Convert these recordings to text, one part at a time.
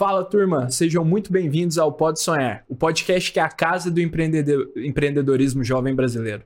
Fala turma, sejam muito bem-vindos ao Pode Sonhar, o podcast que é a casa do empreendedor, empreendedorismo jovem brasileiro.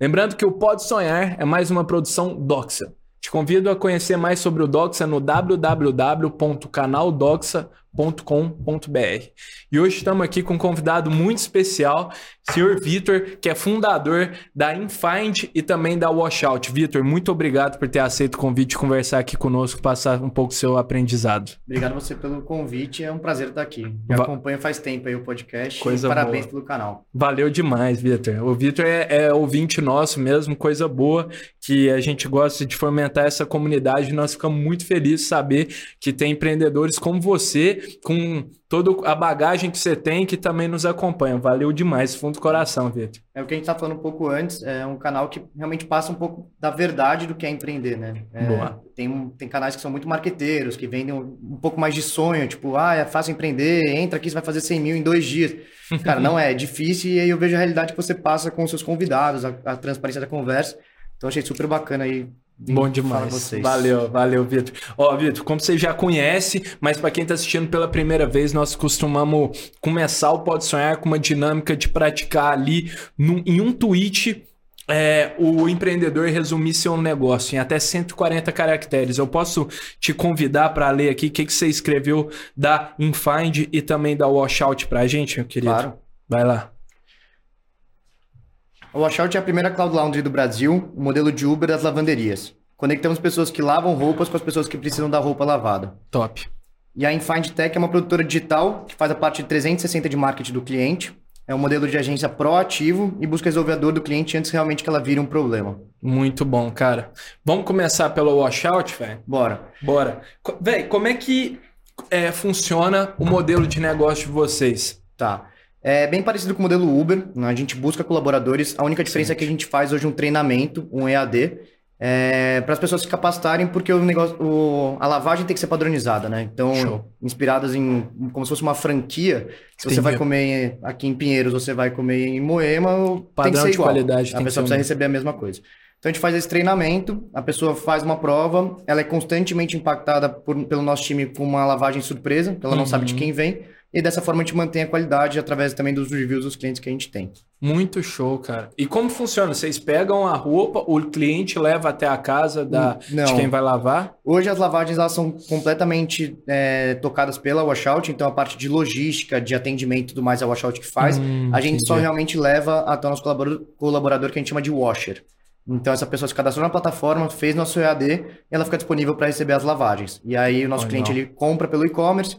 Lembrando que o Pode Sonhar é mais uma produção Doxa. Te convido a conhecer mais sobre o Doxa no www.canaldoxa.com com.br E hoje estamos aqui com um convidado muito especial, senhor Vitor, que é fundador da Infind e também da Washout. Vitor, muito obrigado por ter aceito o convite de conversar aqui conosco, passar um pouco do seu aprendizado. Obrigado você pelo convite, é um prazer estar aqui. Já Va acompanho faz tempo aí o podcast. Coisa parabéns boa. pelo canal. Valeu demais, Vitor. O Vitor é, é ouvinte nosso mesmo, coisa boa, que a gente gosta de fomentar essa comunidade. Nós ficamos muito felizes de saber que tem empreendedores como você com toda a bagagem que você tem que também nos acompanha. Valeu demais, fundo do coração, Vitor. É o que a gente estava falando um pouco antes, é um canal que realmente passa um pouco da verdade do que é empreender, né? É, Boa. Tem, tem canais que são muito marqueteiros, que vendem um, um, pouco mais de sonho, tipo, ah, é fácil empreender, entra aqui, você vai fazer 100 mil em dois dias. Cara, não é, é difícil e aí eu vejo a realidade que você passa com os seus convidados, a, a transparência da conversa. Então achei super bacana aí Bom demais. Valeu, valeu, Vitor. Ó, Vitor, como você já conhece, mas para quem está assistindo pela primeira vez, nós costumamos começar o Pode Sonhar com uma dinâmica de praticar ali num, em um tweet é, o empreendedor resumir seu negócio em até 140 caracteres. Eu posso te convidar para ler aqui o que, que você escreveu da Infind e também da Washout para a gente, meu querido? Claro. Vai lá. O Washout é a primeira cloud laundry do Brasil, o modelo de Uber das lavanderias. Conectamos pessoas que lavam roupas com as pessoas que precisam da roupa lavada. Top. E a Infind Tech é uma produtora digital que faz a parte de 360 de marketing do cliente. É um modelo de agência proativo e busca resolver a dor do cliente antes realmente que ela vire um problema. Muito bom, cara. Vamos começar pelo washout, velho? Bora. Bora. Velho, como é que é, funciona o modelo de negócio de vocês? Tá. É bem parecido com o modelo Uber, né? a gente busca colaboradores. A única diferença Sim. é que a gente faz hoje um treinamento, um EAD, é, para as pessoas se capacitarem, porque o negócio, o, a lavagem tem que ser padronizada, né? Então, Show. inspiradas em como se fosse uma franquia. Se você vai comer aqui em Pinheiros, você vai comer em Moema, Padrão ser igual. qualidade. A pessoa precisa um... receber a mesma coisa. Então a gente faz esse treinamento, a pessoa faz uma prova, ela é constantemente impactada por, pelo nosso time com uma lavagem surpresa, ela não sabe de uhum. quem vem. E dessa forma a gente mantém a qualidade através também dos reviews dos clientes que a gente tem. Muito show, cara. E como funciona? Vocês pegam a roupa, o cliente leva até a casa da, Não. de quem vai lavar? Hoje as lavagens elas são completamente é, tocadas pela Washout, então a parte de logística, de atendimento e tudo mais é a Washout que faz. Hum, a gente entendi. só realmente leva até o nosso colaborador, colaborador que a gente chama de washer. Então essa pessoa se cadastrou na plataforma, fez nosso EAD e ela fica disponível para receber as lavagens. E aí o nosso cliente ele compra pelo e-commerce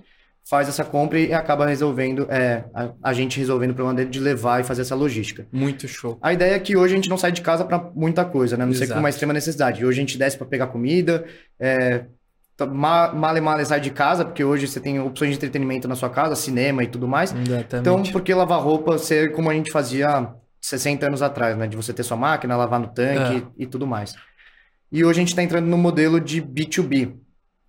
faz essa compra e acaba resolvendo, é, a, a, gente resolvendo o problema dele de levar e fazer essa logística. Muito show. A ideia é que hoje a gente não sai de casa para muita coisa, né? Não sei com uma extrema necessidade. Hoje a gente desce para pegar comida, é, male male sai de casa, porque hoje você tem opções de entretenimento na sua casa, cinema e tudo mais. Exatamente. Então, por que lavar roupa ser como a gente fazia 60 anos atrás, né? De você ter sua máquina, lavar no tanque é. e, e tudo mais. E hoje a gente está entrando no modelo de B2B.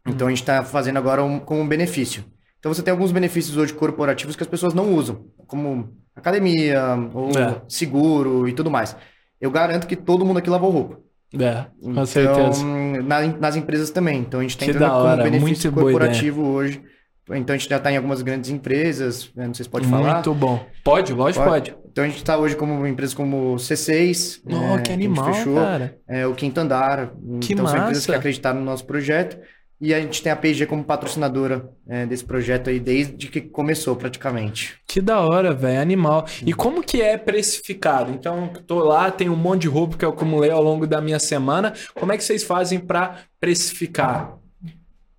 Então, a gente está fazendo agora um, com um benefício. Então você tem alguns benefícios hoje corporativos que as pessoas não usam, como academia, ou é. seguro e tudo mais. Eu garanto que todo mundo aqui lavou roupa. É, com então, certeza. Na, nas empresas também. Então a gente tem entrando como benefício Muito corporativo hoje. Então a gente já está em algumas grandes empresas, né? não sei se pode falar. Muito bom. Pode, lógico pode. pode. Então a gente está hoje como empresas como C6. Oh, é, que animal, que fechou, cara. É, o Quinto Andar. Que então massa. são empresas que acreditaram no nosso projeto. E a gente tem a PG como patrocinadora é, desse projeto aí desde que começou praticamente. Que da hora, velho, animal. E como que é precificado? Então, tô lá, tem um monte de roupa que eu acumulei ao longo da minha semana. Como é que vocês fazem para precificar?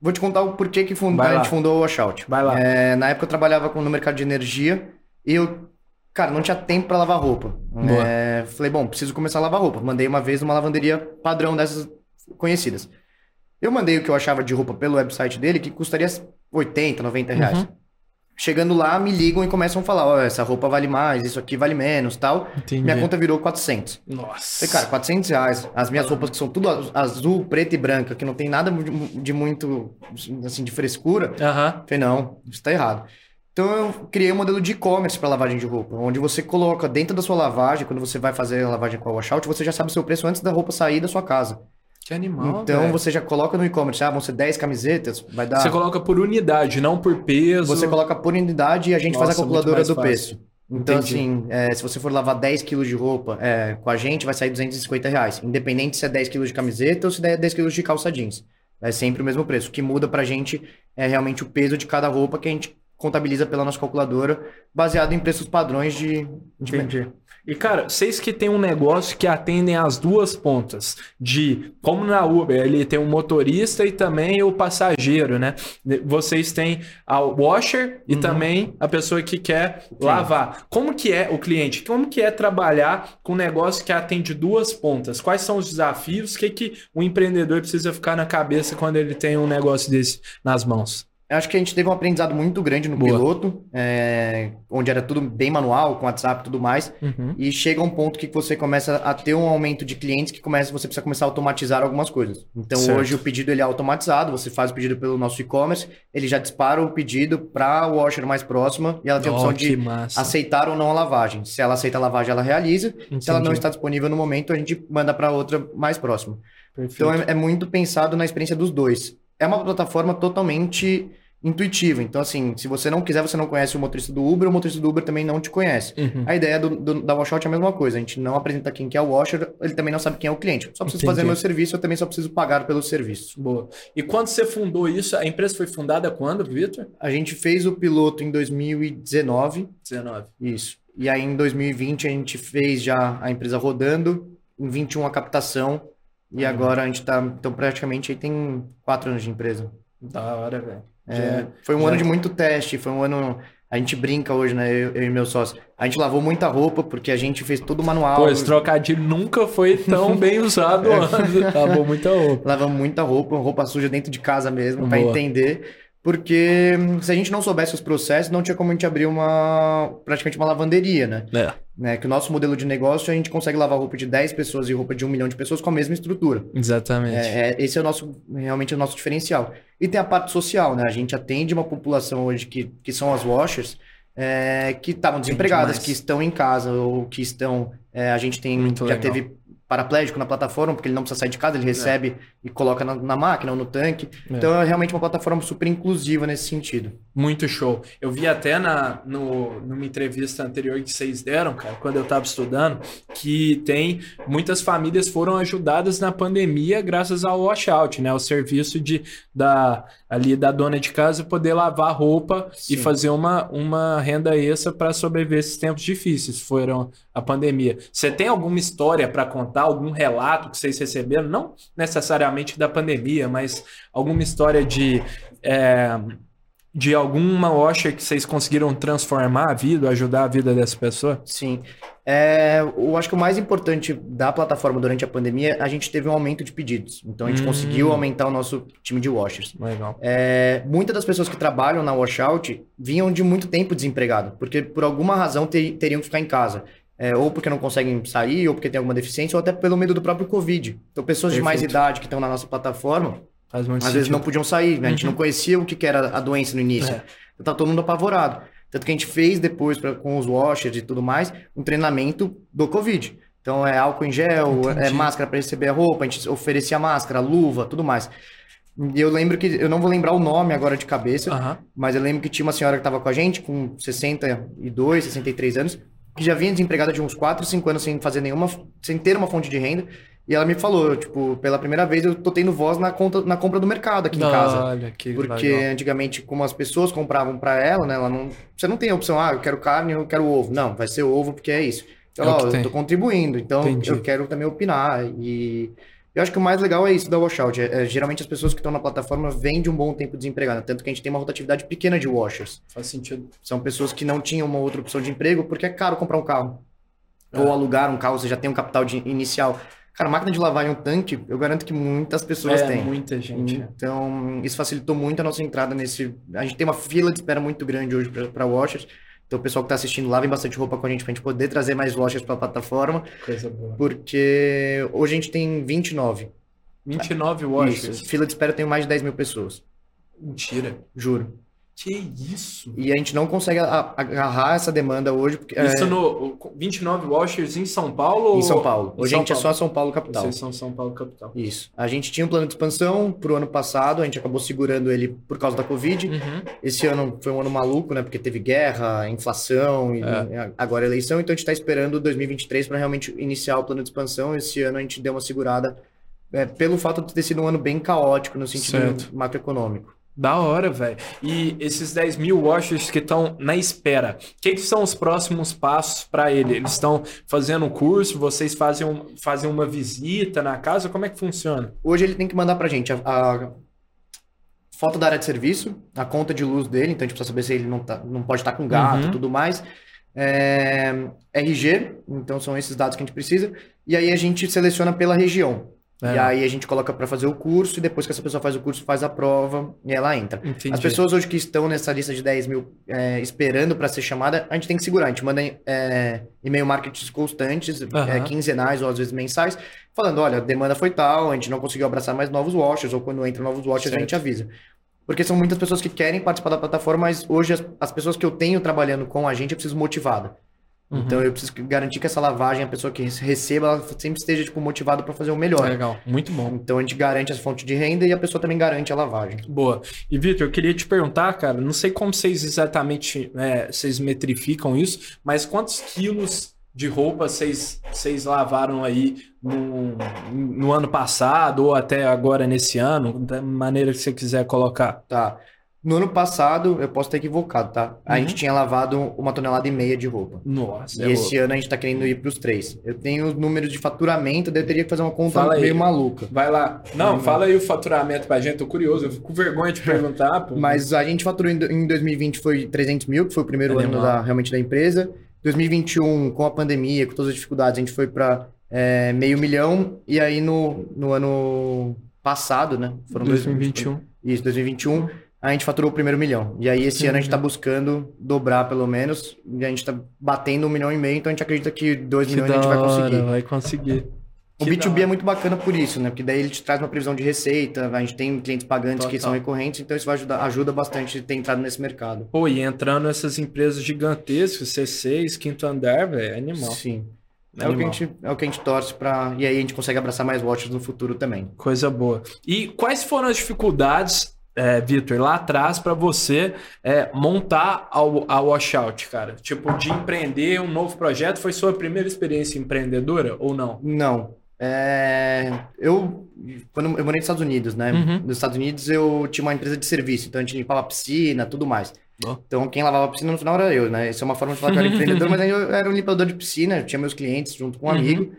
Vou te contar o porquê que fund... a gente fundou o Washout. Vai lá. É, na época eu trabalhava no mercado de energia e eu, cara, não tinha tempo para lavar roupa. É, falei, bom, preciso começar a lavar roupa. Mandei uma vez numa lavanderia padrão dessas conhecidas. Eu mandei o que eu achava de roupa pelo website dele, que custaria 80, 90 reais. Uhum. Chegando lá, me ligam e começam a falar: ó, oh, essa roupa vale mais, isso aqui vale menos tal. Entendi. Minha conta virou 400. Nossa. Falei, cara, 400 reais. As minhas roupas que são tudo azul, preto e branca, que não tem nada de muito, assim, de frescura. Uhum. Falei, não, isso tá errado. Então eu criei um modelo de e-commerce para lavagem de roupa, onde você coloca dentro da sua lavagem, quando você vai fazer a lavagem com a washout, você já sabe o seu preço antes da roupa sair da sua casa. Que animal. Então véio. você já coloca no e-commerce, ah, vão ser 10 camisetas, vai dar. Você coloca por unidade, não por peso. Você coloca por unidade e a gente Nossa, faz a calculadora do peso. Então, Entendi. assim, é, se você for lavar 10 quilos de roupa é, com a gente, vai sair 250 reais. Independente se é 10 quilos de camiseta ou se é 10 quilos de calça jeans. É sempre o mesmo preço. O que muda pra gente é realmente o peso de cada roupa que a gente contabiliza pela nossa calculadora, baseado em preços padrões de. de... E, cara, vocês que tem um negócio que atendem as duas pontas, de como na Uber, ele tem o um motorista e também o passageiro, né? Vocês têm a washer e uhum. também a pessoa que quer lavar. Como que é o cliente? Como que é trabalhar com um negócio que atende duas pontas? Quais são os desafios? O que, que o empreendedor precisa ficar na cabeça quando ele tem um negócio desse nas mãos? Eu acho que a gente teve um aprendizado muito grande no Boa. piloto, é, onde era tudo bem manual, com WhatsApp e tudo mais. Uhum. E chega um ponto que você começa a ter um aumento de clientes que começa, você precisa começar a automatizar algumas coisas. Então certo. hoje o pedido ele é automatizado, você faz o pedido pelo nosso e-commerce, ele já dispara o pedido para o washer mais próxima e ela tem a opção oh, de massa. aceitar ou não a lavagem. Se ela aceita a lavagem, ela realiza. Entendi. Se ela não está disponível no momento, a gente manda para outra mais próxima. Perfeito. Então é, é muito pensado na experiência dos dois é uma plataforma totalmente intuitiva. Então, assim, se você não quiser, você não conhece o motorista do Uber, o motorista do Uber também não te conhece. Uhum. A ideia do, do, da washout é a mesma coisa. A gente não apresenta quem que é o washer, ele também não sabe quem é o cliente. Só preciso Entendi. fazer meu serviço, eu também só preciso pagar pelo serviço. Boa. E quando você fundou isso, a empresa foi fundada quando, Vitor? A gente fez o piloto em 2019. 19. Isso. E aí, em 2020, a gente fez já a empresa rodando, em 21 a captação, e uhum. agora a gente tá, então praticamente aí tem quatro anos de empresa. Da hora, velho. É, foi um já... ano de muito teste, foi um ano. A gente brinca hoje, né? Eu, eu, e meu sócio. A gente lavou muita roupa porque a gente fez tudo manual. Pô, esse trocadilho nunca foi tão bem usado antes. Lavou muita roupa. Lavamos muita roupa, roupa suja dentro de casa mesmo, para entender. Porque hum, se a gente não soubesse os processos, não tinha como a gente abrir uma praticamente uma lavanderia, né? É. né? Que o nosso modelo de negócio, a gente consegue lavar roupa de 10 pessoas e roupa de um milhão de pessoas com a mesma estrutura. Exatamente. É, é, esse é o nosso, realmente, o nosso diferencial. E tem a parte social, né? A gente atende uma população hoje que, que são as washers, é, que estavam desempregadas, que estão em casa ou que estão. É, a gente tem Muito já legal. teve paraplégico na plataforma, porque ele não precisa sair de casa, ele é. recebe é. E coloca na, na, máquina ou no tanque. É. Então é realmente uma plataforma super inclusiva nesse sentido. Muito show. Eu vi até na, no, numa entrevista anterior que vocês deram, cara, quando eu estava estudando, que tem muitas famílias foram ajudadas na pandemia graças ao washout, né? O serviço de, da, ali da dona de casa poder lavar roupa Sim. e fazer uma, uma renda extra para sobreviver esses tempos difíceis. Foram a pandemia. Você tem alguma história para contar, algum relato que vocês receberam? Não necessariamente da pandemia, mas alguma história de. É, de alguma washer que vocês conseguiram transformar a vida, ajudar a vida dessa pessoa? Sim. É, eu acho que o mais importante da plataforma durante a pandemia, a gente teve um aumento de pedidos. Então a gente hum. conseguiu aumentar o nosso time de washers. Legal. É, muitas das pessoas que trabalham na washout vinham de muito tempo desempregado, porque por alguma razão ter, teriam que ficar em casa é, ou porque não conseguem sair, ou porque tem alguma deficiência, ou até pelo medo do próprio Covid. Então, pessoas Perfeito. de mais idade que estão na nossa plataforma, às sentido. vezes não podiam sair, né? A gente não uhum. conhecia o que era a doença no início. É. Então, tá todo mundo apavorado. Tanto que a gente fez depois, pra, com os washers e tudo mais, um treinamento do Covid. Então, é álcool em gel, Entendi. é máscara para receber a roupa, a gente oferecia máscara, luva, tudo mais. E eu lembro que, eu não vou lembrar o nome agora de cabeça, uhum. mas eu lembro que tinha uma senhora que estava com a gente, com 62, 63 anos, que já vinha desempregada de uns 4, 5 anos sem fazer nenhuma, sem ter uma fonte de renda. E ela me falou, tipo, pela primeira vez eu tô tendo voz na, conta, na compra do mercado aqui em casa. Olha, que Porque legal. antigamente, como as pessoas compravam para ela, né? Ela não, você não tem a opção, ah, eu quero carne, eu quero ovo. Não, vai ser ovo porque é isso. Então, é ó, eu tô contribuindo, então Entendi. eu quero também opinar. E eu acho que o mais legal é isso da washout. É, é, geralmente as pessoas que estão na plataforma vêm de um bom tempo desempregada, tanto que a gente tem uma rotatividade pequena de washers. Faz sentido. São pessoas que não tinham uma outra opção de emprego porque é caro comprar um carro. É. Ou alugar um carro, você já tem um capital de, inicial. Cara, máquina de lavar em um tanque, eu garanto que muitas pessoas é, têm. muita gente. Então, isso facilitou muito a nossa entrada nesse... A gente tem uma fila de espera muito grande hoje para washers. Então, o pessoal que está assistindo, lavem bastante roupa com a gente para a gente poder trazer mais lojas para a plataforma. Coisa boa. Porque hoje a gente tem 29. 29 washers. Isso. Fila de espera tem mais de 10 mil pessoas. Mentira. Juro. Que isso? E a gente não consegue agarrar essa demanda hoje. Porque, isso é... no 29 washers em São Paulo? Em São Paulo. Hoje São a gente Paulo. é só São Paulo capital. Vocês são São Paulo capital. Isso. A gente tinha um plano de expansão pro ano passado, a gente acabou segurando ele por causa da Covid. Uhum. Esse ano foi um ano maluco, né? Porque teve guerra, inflação e é. agora eleição. Então a gente está esperando 2023 para realmente iniciar o plano de expansão. Esse ano a gente deu uma segurada é, pelo fato de ter sido um ano bem caótico no sentido certo. macroeconômico. Da hora, velho. E esses 10 mil washers que estão na espera, o que, que, são os próximos passos para ele? Eles estão fazendo um curso, vocês fazem, um, fazem uma visita na casa? Como é que funciona? Hoje ele tem que mandar para gente a, a, foto da área de serviço, a conta de luz dele, então a gente precisa saber se ele não, tá, não pode estar tá com gato e uhum. tudo mais. É, RG, então são esses dados que a gente precisa. E aí a gente seleciona pela região. É. E aí a gente coloca para fazer o curso e depois que essa pessoa faz o curso, faz a prova e ela entra. Entendi. As pessoas hoje que estão nessa lista de 10 mil é, esperando para ser chamada, a gente tem que segurar. A gente manda é, e-mail marketing constantes, uhum. quinzenais ou às vezes mensais, falando: olha, a demanda foi tal, a gente não conseguiu abraçar mais novos watchers, ou quando entra novos watchers, certo. a gente avisa. Porque são muitas pessoas que querem participar da plataforma, mas hoje as, as pessoas que eu tenho trabalhando com a gente, eu preciso motivada. Uhum. Então eu preciso garantir que essa lavagem, a pessoa que receba, ela sempre esteja tipo, motivada para fazer o melhor. Legal, muito bom. Então a gente garante essa fonte de renda e a pessoa também garante a lavagem. Boa. E Vitor, eu queria te perguntar, cara, não sei como vocês exatamente é, vocês metrificam isso, mas quantos quilos de roupa vocês, vocês lavaram aí no, no ano passado ou até agora nesse ano, da maneira que você quiser colocar? Tá. No ano passado, eu posso estar equivocado, tá? A uhum. gente tinha lavado uma tonelada e meia de roupa. Nossa. E é esse louco. ano a gente tá querendo ir para os três. Eu tenho os números de faturamento, daí eu teria que fazer uma conta fala meio aí. maluca. Vai lá. Não, fala aí o faturamento pra gente, tô curioso, eu fico com vergonha de perguntar. Pô. Mas a gente faturou em 2020 foi 300 mil, que foi o primeiro ano da, realmente da empresa. 2021, com a pandemia, com todas as dificuldades, a gente foi para é, meio milhão. E aí no, no ano passado, né? Foram 2021. Dois, isso, 2021 a gente faturou o primeiro milhão. E aí esse uhum. ano a gente está buscando dobrar pelo menos. E a gente está batendo um milhão e meio, então a gente acredita que dois que milhões a gente vai conseguir. Vai conseguir. O que B2B é muito bacana por isso, né? Porque daí ele te traz uma previsão de receita, a gente tem clientes pagantes Total. que são recorrentes, então isso vai ajudar, ajuda bastante ter entrado nesse mercado. Pô, e entrando essas empresas gigantescas, C6, Quinto Andar, velho, é animal. Sim. É o, que a gente, é o que a gente torce para E aí a gente consegue abraçar mais watches no futuro também. Coisa boa. E quais foram as dificuldades é, Vitor, lá atrás para você é, montar a, a washout, cara? Tipo, de empreender um novo projeto, foi sua primeira experiência empreendedora ou não? Não. É, eu, quando eu morei nos Estados Unidos, né? Uhum. Nos Estados Unidos eu tinha uma empresa de serviço, então a gente limpava a piscina, tudo mais. Oh. Então quem lavava a piscina no final era eu, né? Isso é uma forma de falar que eu era empreendedor, mas eu era um limpador de piscina, eu tinha meus clientes junto com um uhum. amigo.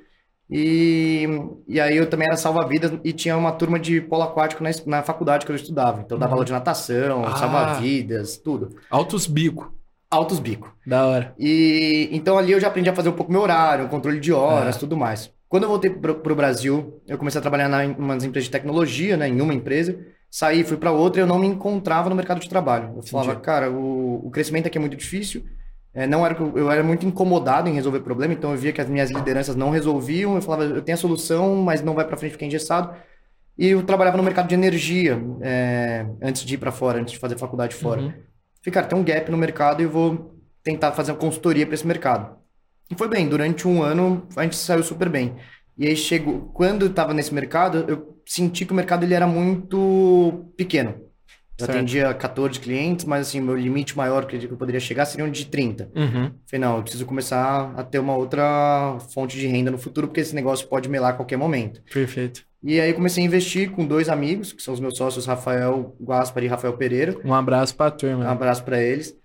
E, e aí eu também era salva-vidas e tinha uma turma de polo aquático na, na faculdade que eu estudava. Então eu dava uhum. aula de natação, ah. salva-vidas, tudo. Altos bico. Altos bico. Da hora. E então ali eu já aprendi a fazer um pouco meu horário, controle de horas, é. tudo mais. Quando eu voltei pro, pro Brasil, eu comecei a trabalhar na, em umas empresas de tecnologia, né, em uma empresa. Saí, fui para outra e eu não me encontrava no mercado de trabalho. Eu falava, Entendi. cara, o, o crescimento aqui é muito difícil é, não era eu era muito incomodado em resolver problema, então eu via que as minhas lideranças não resolviam, eu falava, eu tenho a solução, mas não vai para frente, fica engessado. E eu trabalhava no mercado de energia é, antes de ir para fora, antes de fazer faculdade fora. Uhum. Falei, cara, tem um gap no mercado e eu vou tentar fazer uma consultoria para esse mercado. E foi bem, durante um ano a gente saiu super bem. E aí chegou, quando eu estava nesse mercado, eu senti que o mercado ele era muito pequeno. Eu certo. atendia 14 clientes, mas assim, meu limite maior que eu poderia chegar seria um de 30. Uhum. Falei, não, eu preciso começar a ter uma outra fonte de renda no futuro, porque esse negócio pode melar a qualquer momento. Perfeito. E aí comecei a investir com dois amigos, que são os meus sócios, Rafael Gaspar e Rafael Pereira. Um abraço pra turma. Um abraço para eles.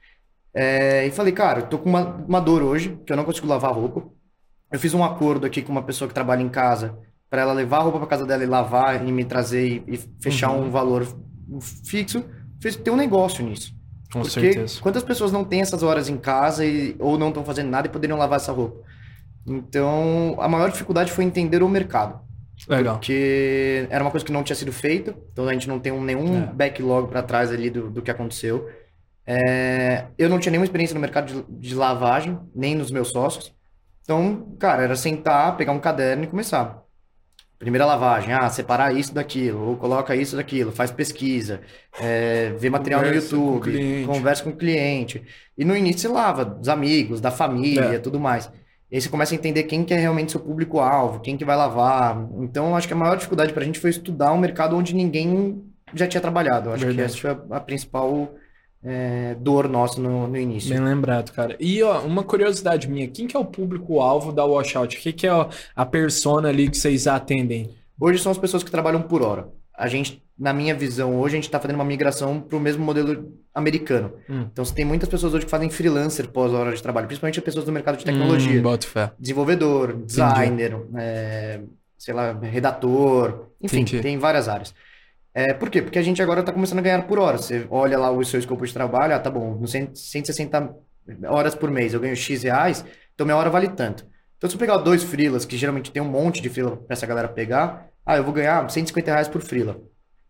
É, e falei, cara, eu tô com uma, uma dor hoje, que eu não consigo lavar roupa. Eu fiz um acordo aqui com uma pessoa que trabalha em casa, para ela levar a roupa para casa dela e lavar e me trazer e, e fechar uhum. um valor fixo, fez ter um negócio nisso. Com Porque certeza. quantas pessoas não têm essas horas em casa e, ou não estão fazendo nada e poderiam lavar essa roupa? Então, a maior dificuldade foi entender o mercado. Legal. Porque era uma coisa que não tinha sido feita, então a gente não tem um, nenhum é. backlog para trás ali do, do que aconteceu. É, eu não tinha nenhuma experiência no mercado de, de, lavagem, nem nos meus sócios. Então, cara, era sentar, pegar um caderno e começar. Primeira lavagem, ah, separar isso daquilo, ou coloca isso daquilo, faz pesquisa, é, vê material conversa no YouTube, com conversa com o cliente. E no início você lava dos amigos, da família, é. tudo mais. E aí você começa a entender quem que é realmente seu público-alvo, quem que vai lavar. Então, acho que a maior dificuldade para a gente foi estudar um mercado onde ninguém já tinha trabalhado. Acho Verdade. que essa foi a, a principal é, dor nossa no, no, início. Bem lembrado, cara. E ó, uma curiosidade minha, quem que é o público-alvo da Washout? O que, que é ó, a persona ali que vocês atendem? Hoje são as pessoas que trabalham por hora. A gente, na minha visão, hoje a gente está fazendo uma migração para o mesmo modelo americano. Hum. Então, você tem muitas pessoas hoje que fazem freelancer pós-hora de trabalho, principalmente as pessoas do mercado de tecnologia. Hum, Desenvolvedor, designer, é, sei lá, redator, enfim, Entendi. tem várias áreas. É, por quê? Porque a gente agora está começando a ganhar por hora. Você olha lá o seu escopo de trabalho, ah, tá bom, no 160 horas por mês eu ganho X reais, então minha hora vale tanto. Então, se eu pegar dois freelas, que geralmente tem um monte de freela para essa galera pegar, ah, eu vou ganhar 150 reais por freela.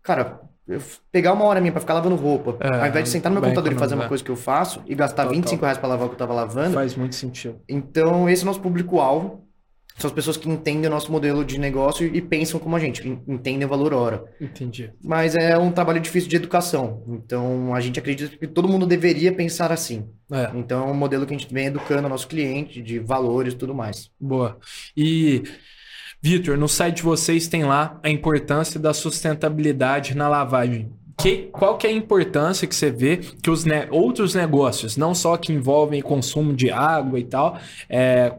Cara, eu pegar uma hora minha para ficar lavando roupa, é, ao invés de sentar no meu computador e fazer uma coisa que eu faço e gastar Total. 25 reais para lavar o que eu tava lavando. Faz muito sentido. Então, esse é o nosso público-alvo. São as pessoas que entendem o nosso modelo de negócio e pensam como a gente, entendem o valor hora. Entendi. Mas é um trabalho difícil de educação. Então a gente acredita que todo mundo deveria pensar assim. É. Então é um modelo que a gente vem educando o nosso cliente de valores e tudo mais. Boa. E Vitor, no site de vocês tem lá a importância da sustentabilidade na lavagem. Que, qual que é a importância que você vê que os ne outros negócios, não só que envolvem consumo de água e tal, é,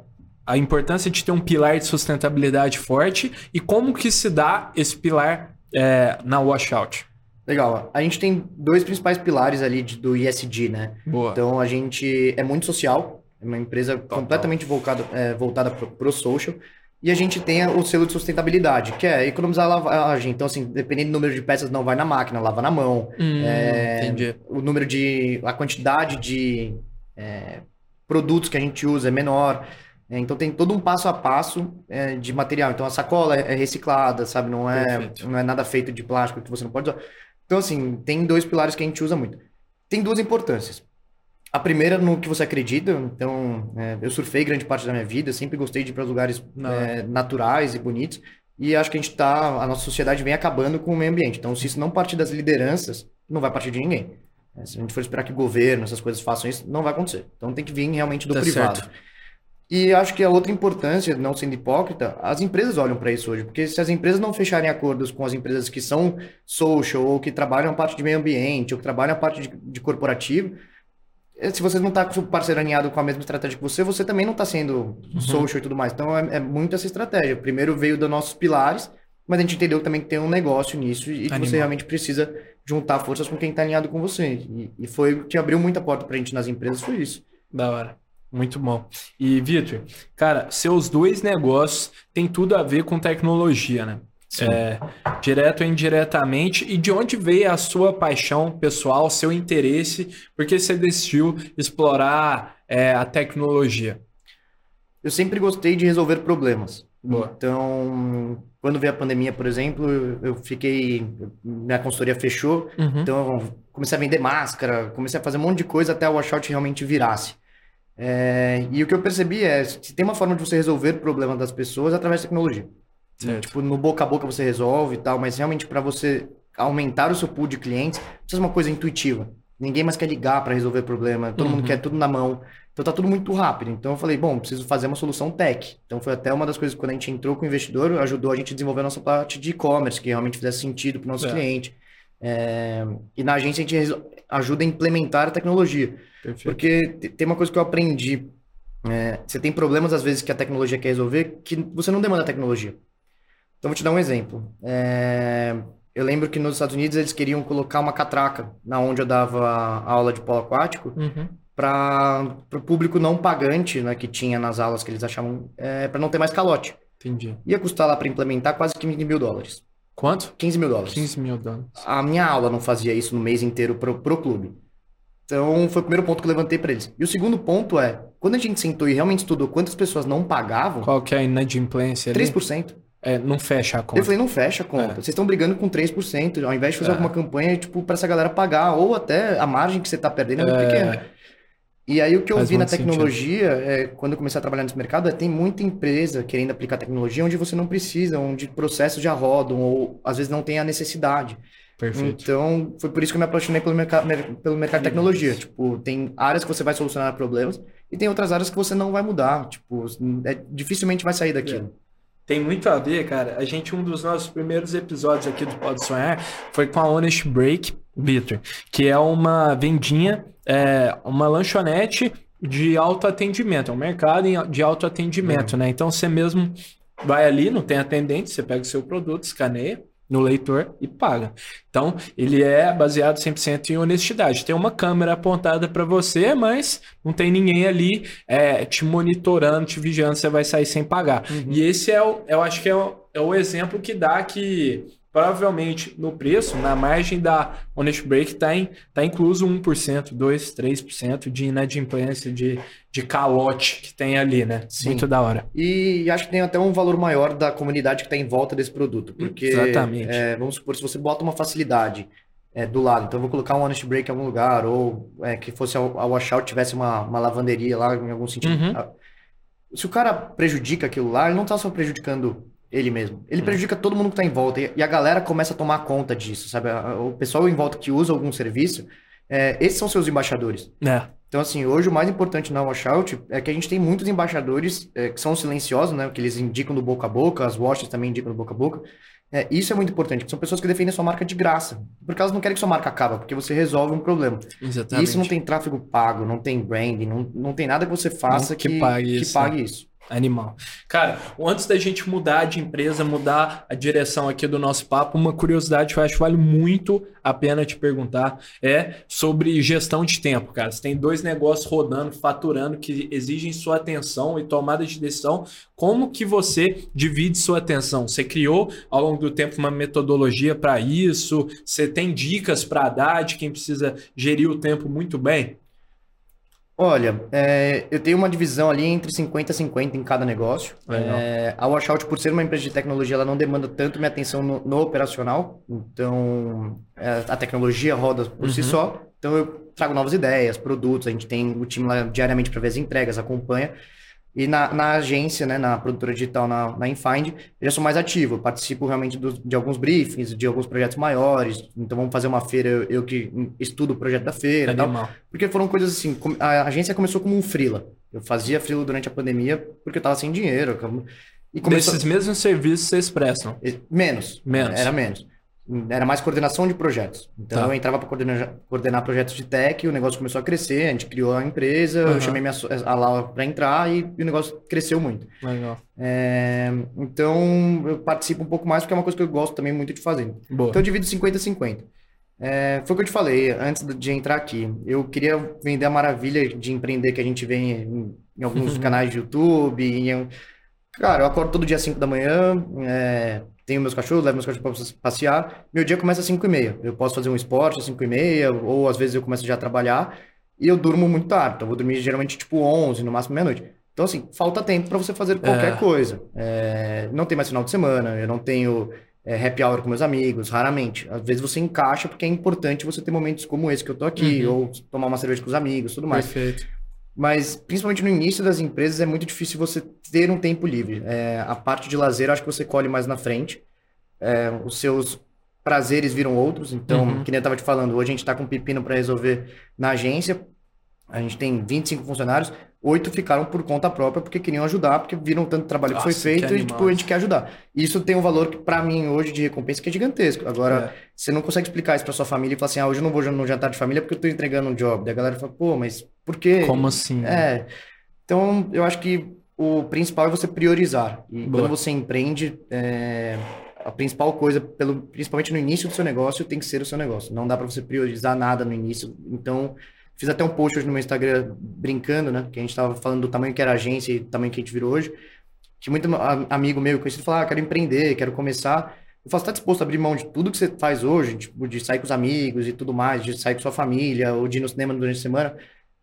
a importância de ter um pilar de sustentabilidade forte e como que se dá esse pilar é, na washout. Legal. A gente tem dois principais pilares ali de, do ISD, né? Boa. Então a gente é muito social, é uma empresa Total. completamente voltada, é, voltada para o social. E a gente tem o selo de sustentabilidade, que é economizar a lavagem. Então, assim, dependendo do número de peças, não vai na máquina, lava na mão. Hum, é, entendi. O número de. a quantidade de é, produtos que a gente usa é menor. É, então tem todo um passo a passo é, de material. Então a sacola é reciclada, sabe? Não é, não é nada feito de plástico que você não pode usar. Então, assim, tem dois pilares que a gente usa muito. Tem duas importâncias. A primeira no que você acredita. Então, é, eu surfei grande parte da minha vida, sempre gostei de ir para lugares é, naturais e bonitos. E acho que a gente tá. A nossa sociedade vem acabando com o meio ambiente. Então, se isso não partir das lideranças, não vai partir de ninguém. É, se a gente for esperar que o governo, essas coisas façam isso, não vai acontecer. Então tem que vir realmente do tá privado. Certo. E acho que a outra importância, não sendo hipócrita, as empresas olham para isso hoje, porque se as empresas não fecharem acordos com as empresas que são social, ou que trabalham a parte de meio ambiente, ou que trabalham a parte de, de corporativo, eh, se você não está com o parceiro alinhado com a mesma estratégia que você, você também não está sendo uhum. social e tudo mais. Então é, é, muito essa estratégia. Primeiro veio dos nossos pilares, mas a gente entendeu também que tem um negócio nisso e que você realmente precisa juntar forças com quem está alinhado com você. E, e foi o que abriu muita porta para a gente nas empresas, foi isso. Da hora. Muito bom. E, Vitor, cara, seus dois negócios têm tudo a ver com tecnologia, né? É, direto ou indiretamente. E de onde veio a sua paixão pessoal, seu interesse? Porque você decidiu explorar é, a tecnologia? Eu sempre gostei de resolver problemas. Boa. Então, quando veio a pandemia, por exemplo, eu fiquei. Minha consultoria fechou. Uhum. Então, comecei a vender máscara, comecei a fazer um monte de coisa até o washout realmente virasse. É, e o que eu percebi é, se tem uma forma de você resolver o problema das pessoas é através da tecnologia. Certo. Tipo, no boca a boca você resolve e tal, mas realmente para você aumentar o seu pool de clientes, precisa uma coisa intuitiva. Ninguém mais quer ligar para resolver problema, todo uhum. mundo quer tudo na mão. Então tá tudo muito rápido. Então eu falei, bom, preciso fazer uma solução tech. Então foi até uma das coisas que quando a gente entrou com o investidor, ajudou a gente a desenvolver a nossa parte de e-commerce, que realmente fizesse sentido para o nosso é. cliente. É... E na agência a gente ajuda a implementar a tecnologia. Perfeito. Porque tem uma coisa que eu aprendi. É, você tem problemas, às vezes, que a tecnologia quer resolver, que você não demanda tecnologia. Então, vou te dar um exemplo. É, eu lembro que nos Estados Unidos eles queriam colocar uma catraca na onde eu dava a aula de polo aquático uhum. para o público não pagante né, que tinha nas aulas que eles achavam, é, para não ter mais calote. Entendi. Ia custar lá para implementar quase 15 mil dólares. Quanto? 15 mil dólares. 15 mil dólares. A minha aula não fazia isso no mês inteiro pro, pro clube. Então, foi o primeiro ponto que eu levantei para eles. E o segundo ponto é, quando a gente sentou e realmente estudou quantas pessoas não pagavam... Qual que é a inadimplência ali? 3%. É, não fecha a conta. Eu falei, não fecha a conta. É. Vocês estão brigando com 3%, ao invés de fazer é. alguma campanha, tipo, para essa galera pagar, ou até a margem que você está perdendo é muito é. pequena. E aí o que eu Faz vi na tecnologia, é, quando eu comecei a trabalhar nesse mercado, é tem muita empresa querendo aplicar tecnologia onde você não precisa, onde processos já rodam, ou às vezes não tem a necessidade. Perfeito. Então, foi por isso que eu me apaixonei pelo, merc pelo mercado de tecnologia. Tipo, tem áreas que você vai solucionar problemas e tem outras áreas que você não vai mudar. Tipo, é, dificilmente vai sair daquilo. É. Tem muito a ver, cara. A gente, um dos nossos primeiros episódios aqui do Pode Sonhar foi com a Honest Break, Victor, que é uma vendinha, é, uma lanchonete de autoatendimento, é um mercado de autoatendimento, uhum. né? Então você mesmo vai ali, não tem atendente, você pega o seu produto, escaneia, no leitor e paga. Então, ele é baseado 100% em honestidade. Tem uma câmera apontada para você, mas não tem ninguém ali é, te monitorando, te vigiando, você vai sair sem pagar. Uhum. E esse é o, eu acho que é o, é o exemplo que dá que provavelmente no preço, na margem da Honest Break, está tá incluso 1%, 2%, 3% de inadimplência, de, de calote que tem ali, né? Sim. Muito da hora. E acho que tem até um valor maior da comunidade que está em volta desse produto. Porque, Exatamente. É, vamos supor, se você bota uma facilidade é, do lado, então eu vou colocar um Honest Break em algum lugar, ou é, que fosse a, Washout tivesse uma, uma lavanderia lá, em algum sentido. Uhum. Se o cara prejudica aquilo lá, ele não está só prejudicando ele mesmo. Ele hum. prejudica todo mundo que está em volta. E a galera começa a tomar conta disso, sabe? O pessoal em volta que usa algum serviço, é, esses são seus embaixadores. É. Então, assim, hoje o mais importante na washout é que a gente tem muitos embaixadores é, que são silenciosos, né? Que eles indicam no boca a boca, as washes também indicam no boca a boca. É, isso é muito importante, são pessoas que defendem a sua marca de graça. Porque elas não querem que sua marca acabe, porque você resolve um problema. Exatamente. E isso não tem tráfego pago, não tem branding, não, não tem nada que você faça que, que, pague, que isso. pague isso. Animal. Cara, antes da gente mudar de empresa, mudar a direção aqui do nosso papo, uma curiosidade que eu acho que vale muito a pena te perguntar é sobre gestão de tempo, cara. Você tem dois negócios rodando, faturando, que exigem sua atenção e tomada de decisão. Como que você divide sua atenção? Você criou ao longo do tempo uma metodologia para isso? Você tem dicas para dar de quem precisa gerir o tempo muito bem? Olha, é, eu tenho uma divisão ali entre 50 e 50 em cada negócio. É, a Washout, por ser uma empresa de tecnologia, ela não demanda tanto minha atenção no, no operacional. Então, é, a tecnologia roda por uhum. si só. Então, eu trago novas ideias, produtos. A gente tem o time lá diariamente para ver as entregas, acompanha. E na, na, agência, né, na produtora digital, na, na Infind, eu já sou mais ativo. participo realmente do, de alguns briefings, de alguns projetos maiores. Então, vamos fazer uma feira, eu, eu que estudo o projeto da feira e tal. Porque foram coisas assim, a agência começou como um freela. Eu fazia freela durante a pandemia porque eu estava sem dinheiro. E começou... Desses mesmos serviços vocês prestam? Menos. Menos. Era menos era mais coordenação de projetos. Então tá. eu entrava para coordenar, coordenar, projetos de tech, o negócio começou a crescer, a gente criou a empresa, uhum. eu chamei minha, a Laura para entrar e, e, o negócio cresceu muito. Legal. É, então eu participo um pouco mais porque é uma coisa que eu gosto também muito de fazer. Boa. Então eu divido 50-50. É, foi o que eu te falei antes de entrar aqui. Eu queria vender a maravilha de empreender que a gente vê em, em alguns canais de YouTube. Em, cara, eu acordo todo dia às 5 da manhã, é, tenho meus cachorros, levo meus cachorros para passear. Meu dia começa às 5 e meia. Eu posso fazer um esporte às 5 e meia, ou às vezes eu começo já a trabalhar. E eu durmo muito tarde. Então eu vou dormir geralmente tipo 11, no máximo meia-noite. Então, assim, falta tempo para você fazer qualquer é. coisa. É, não tem mais final de semana, eu não tenho é, happy hour com meus amigos, raramente. Às vezes você encaixa porque é importante você ter momentos como esse que eu tô aqui, uhum. ou tomar uma cerveja com os amigos, tudo mais. Perfeito. Mas, principalmente no início das empresas, é muito difícil você ter um tempo livre. É, a parte de lazer, acho que você colhe mais na frente. É, os seus prazeres viram outros. Então, uhum. que nem eu estava te falando, hoje a gente está com um pepino para resolver na agência. A gente tem 25 funcionários, oito ficaram por conta própria porque queriam ajudar, porque viram tanto trabalho Nossa, que foi feito que e tipo, a gente quer ajudar. Isso tem um valor que, para mim, hoje, de recompensa, que é gigantesco. Agora, é. você não consegue explicar isso para sua família e falar assim, ah, hoje eu não vou no jantar de família porque eu estou entregando um job. Daí a galera fala, pô, mas por quê? Como assim? É. Então, eu acho que o principal é você priorizar. E Boa. quando você empreende, é, a principal coisa, pelo, principalmente no início do seu negócio, tem que ser o seu negócio. Não dá para você priorizar nada no início. Então, fiz até um post hoje no meu Instagram brincando, né? Que a gente estava falando do tamanho que era a agência e do tamanho que a gente virou hoje. Que muito amigo meu conhecido falou: ah, quero empreender, quero começar. Eu falo, você tá disposto a abrir mão de tudo que você faz hoje, tipo, de sair com os amigos e tudo mais, de sair com sua família, ou de ir no cinema durante a semana,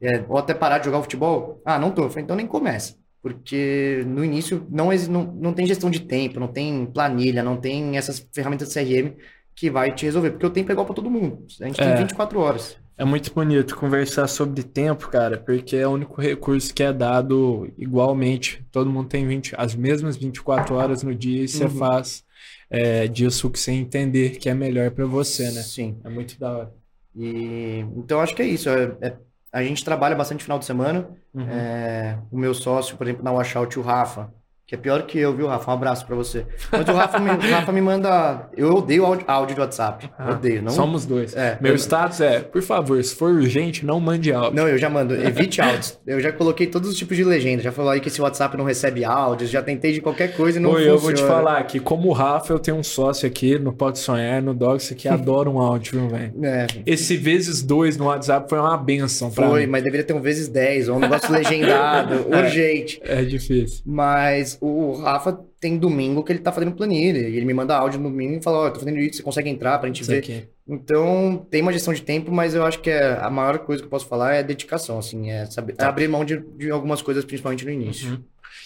é, ou até parar de jogar futebol? Ah, não tô. Falei, então nem começa porque no início não, não, não tem gestão de tempo, não tem planilha, não tem essas ferramentas de CRM que vai te resolver, porque o tempo é igual para todo mundo. A gente é. tem 24 horas. É muito bonito conversar sobre tempo, cara, porque é o único recurso que é dado igualmente. Todo mundo tem 20, as mesmas 24 horas no dia e você uhum. faz é, disso que você entender que é melhor para você, né? Sim. É muito da hora. E, então acho que é isso. É, é, a gente trabalha bastante final de semana. Uhum. É, o meu sócio, por exemplo, na Washout, o Rafa, que é pior que eu, viu, Rafa? Um abraço pra você. Mas o Rafa me, o Rafa me manda. Eu odeio áudio, áudio de WhatsApp. Ah, odeio. Não... Somos dois. É, Meu eu... status é, por favor, se for urgente, não mande áudio. Não, eu já mando. Evite áudios. Eu já coloquei todos os tipos de legenda. Já falou aí que esse WhatsApp não recebe áudios. Já tentei de qualquer coisa e não Pô, funciona. Eu vou te falar que, como o Rafa, eu tenho um sócio aqui no Pode Sonhar, no Dogs, que adora um áudio, viu, velho? É. Esse vezes dois no WhatsApp foi uma benção pra Foi, mim. mas deveria ter um vezes dez, ou um negócio legendado, é, urgente. É difícil. Mas o Rafa tem domingo que ele tá fazendo planilha. E ele me manda áudio no domingo e fala, ó, oh, tô fazendo isso, você consegue entrar pra gente isso ver. Aqui. Então, tem uma gestão de tempo, mas eu acho que é, a maior coisa que eu posso falar é dedicação, assim, é, saber, é abrir mão de, de, algumas coisas, principalmente no início. Uhum.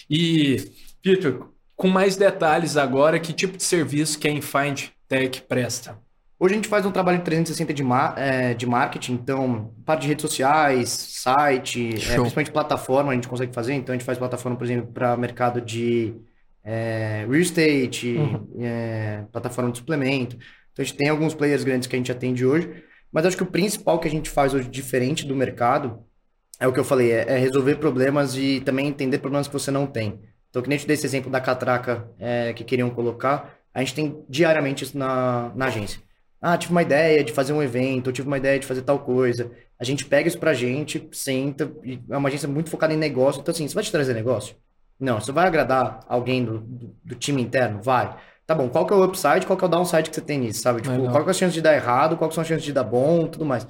E, Vitor, com mais detalhes agora, que tipo de serviço que a Infind Tech presta? Hoje a gente faz um trabalho em 360 de, ma é, de marketing, então, parte de redes sociais, site, é, principalmente plataforma a gente consegue fazer. Então, a gente faz plataforma, por exemplo, para mercado de é, real estate, uhum. plataforma de suplemento. Então a gente tem alguns players grandes que a gente atende hoje, mas acho que o principal que a gente faz hoje diferente do mercado é o que eu falei, é, é resolver problemas e também entender problemas que você não tem. Então, que nem eu te dei esse exemplo da catraca que queriam colocar, a gente tem diariamente isso na, na agência. Ah, tive uma ideia de fazer um evento, tive uma ideia de fazer tal coisa. A gente pega isso pra gente, senta, é uma agência muito focada em negócio. Então, assim, você vai te trazer negócio? Não, você vai agradar alguém do, do, do, time interno? Vai. Tá bom, qual que é o upside, qual que é o downside que você tem nisso, sabe? Tipo, qual que é a chance de dar errado, qual que são as chances de dar bom, tudo mais.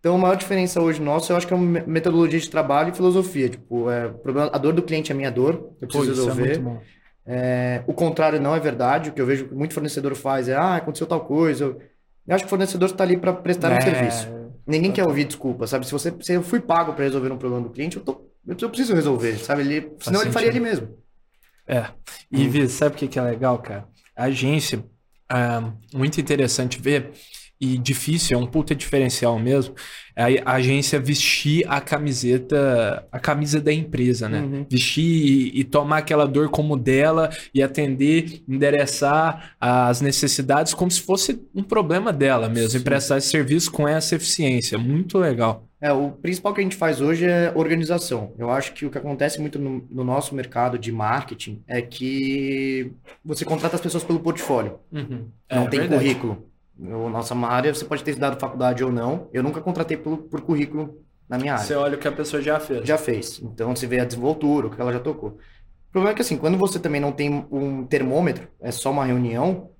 Então, a maior diferença hoje nossa, eu acho que é uma metodologia de trabalho e filosofia. Tipo, é, problema, a dor do cliente é a minha dor, eu preciso Pô, resolver. É é, o contrário não é verdade. O que eu vejo que muito fornecedor faz é, ah, aconteceu tal coisa. Eu, acho que o fornecedor está ali para prestar um é. serviço. Ninguém quer ouvir desculpa, sabe? Se você se eu fui pago para resolver um problema do cliente, eu tô eu preciso resolver, sabe? Ele, senão ele faria ele mesmo. É. E, hum. sabe o que, que é legal, cara? A agência, é muito interessante ver e difícil, é um puta diferencial mesmo, é a agência vestir a camiseta, a camisa da empresa, né? Uhum. Vestir e, e, tomar aquela dor como dela e atender, endereçar as necessidades como se fosse um problema dela mesmo, Sim. e prestar esse serviço com essa eficiência. Muito legal. É, o principal que a gente faz hoje é organização. Eu acho que o que acontece muito no, no nosso mercado de marketing é que você contrata as pessoas pelo portfólio. Uhum. É, não tem verdade. currículo. No nossa área, você pode ter estudado faculdade ou não. Eu nunca contratei por, por currículo na minha área. Você olha o que a pessoa já fez. Já fez. Então você vê a desenvoltura, o que ela já tocou. O problema é que assim, quando você também não tem um termômetro, é só uma reunião,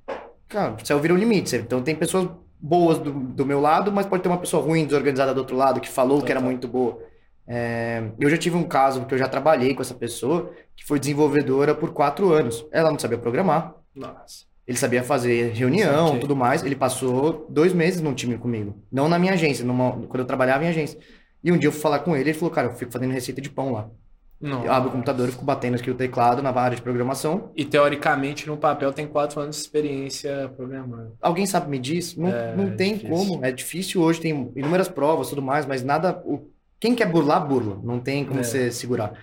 cara, você vira o limite. Então tem pessoas boas do, do meu lado, mas pode ter uma pessoa ruim, desorganizada do outro lado, que falou que era muito boa. É, eu já tive um caso que eu já trabalhei com essa pessoa, que foi desenvolvedora por quatro anos. Ela não sabia programar. Nossa. Ele sabia fazer reunião, okay. tudo mais. Ele passou dois meses num time comigo. Não na minha agência, numa, quando eu trabalhava em agência. E um dia eu fui falar com ele, ele falou, cara, eu fico fazendo receita de pão lá. Não. Eu abro o computador e fico batendo aqui o teclado na área de programação. E teoricamente no papel tem quatro anos de experiência programando. Alguém sabe medir isso? Não, é, não tem difícil. como. É difícil hoje, tem inúmeras provas tudo mais, mas nada. O... Quem quer burlar, burla. Não tem como é. você segurar.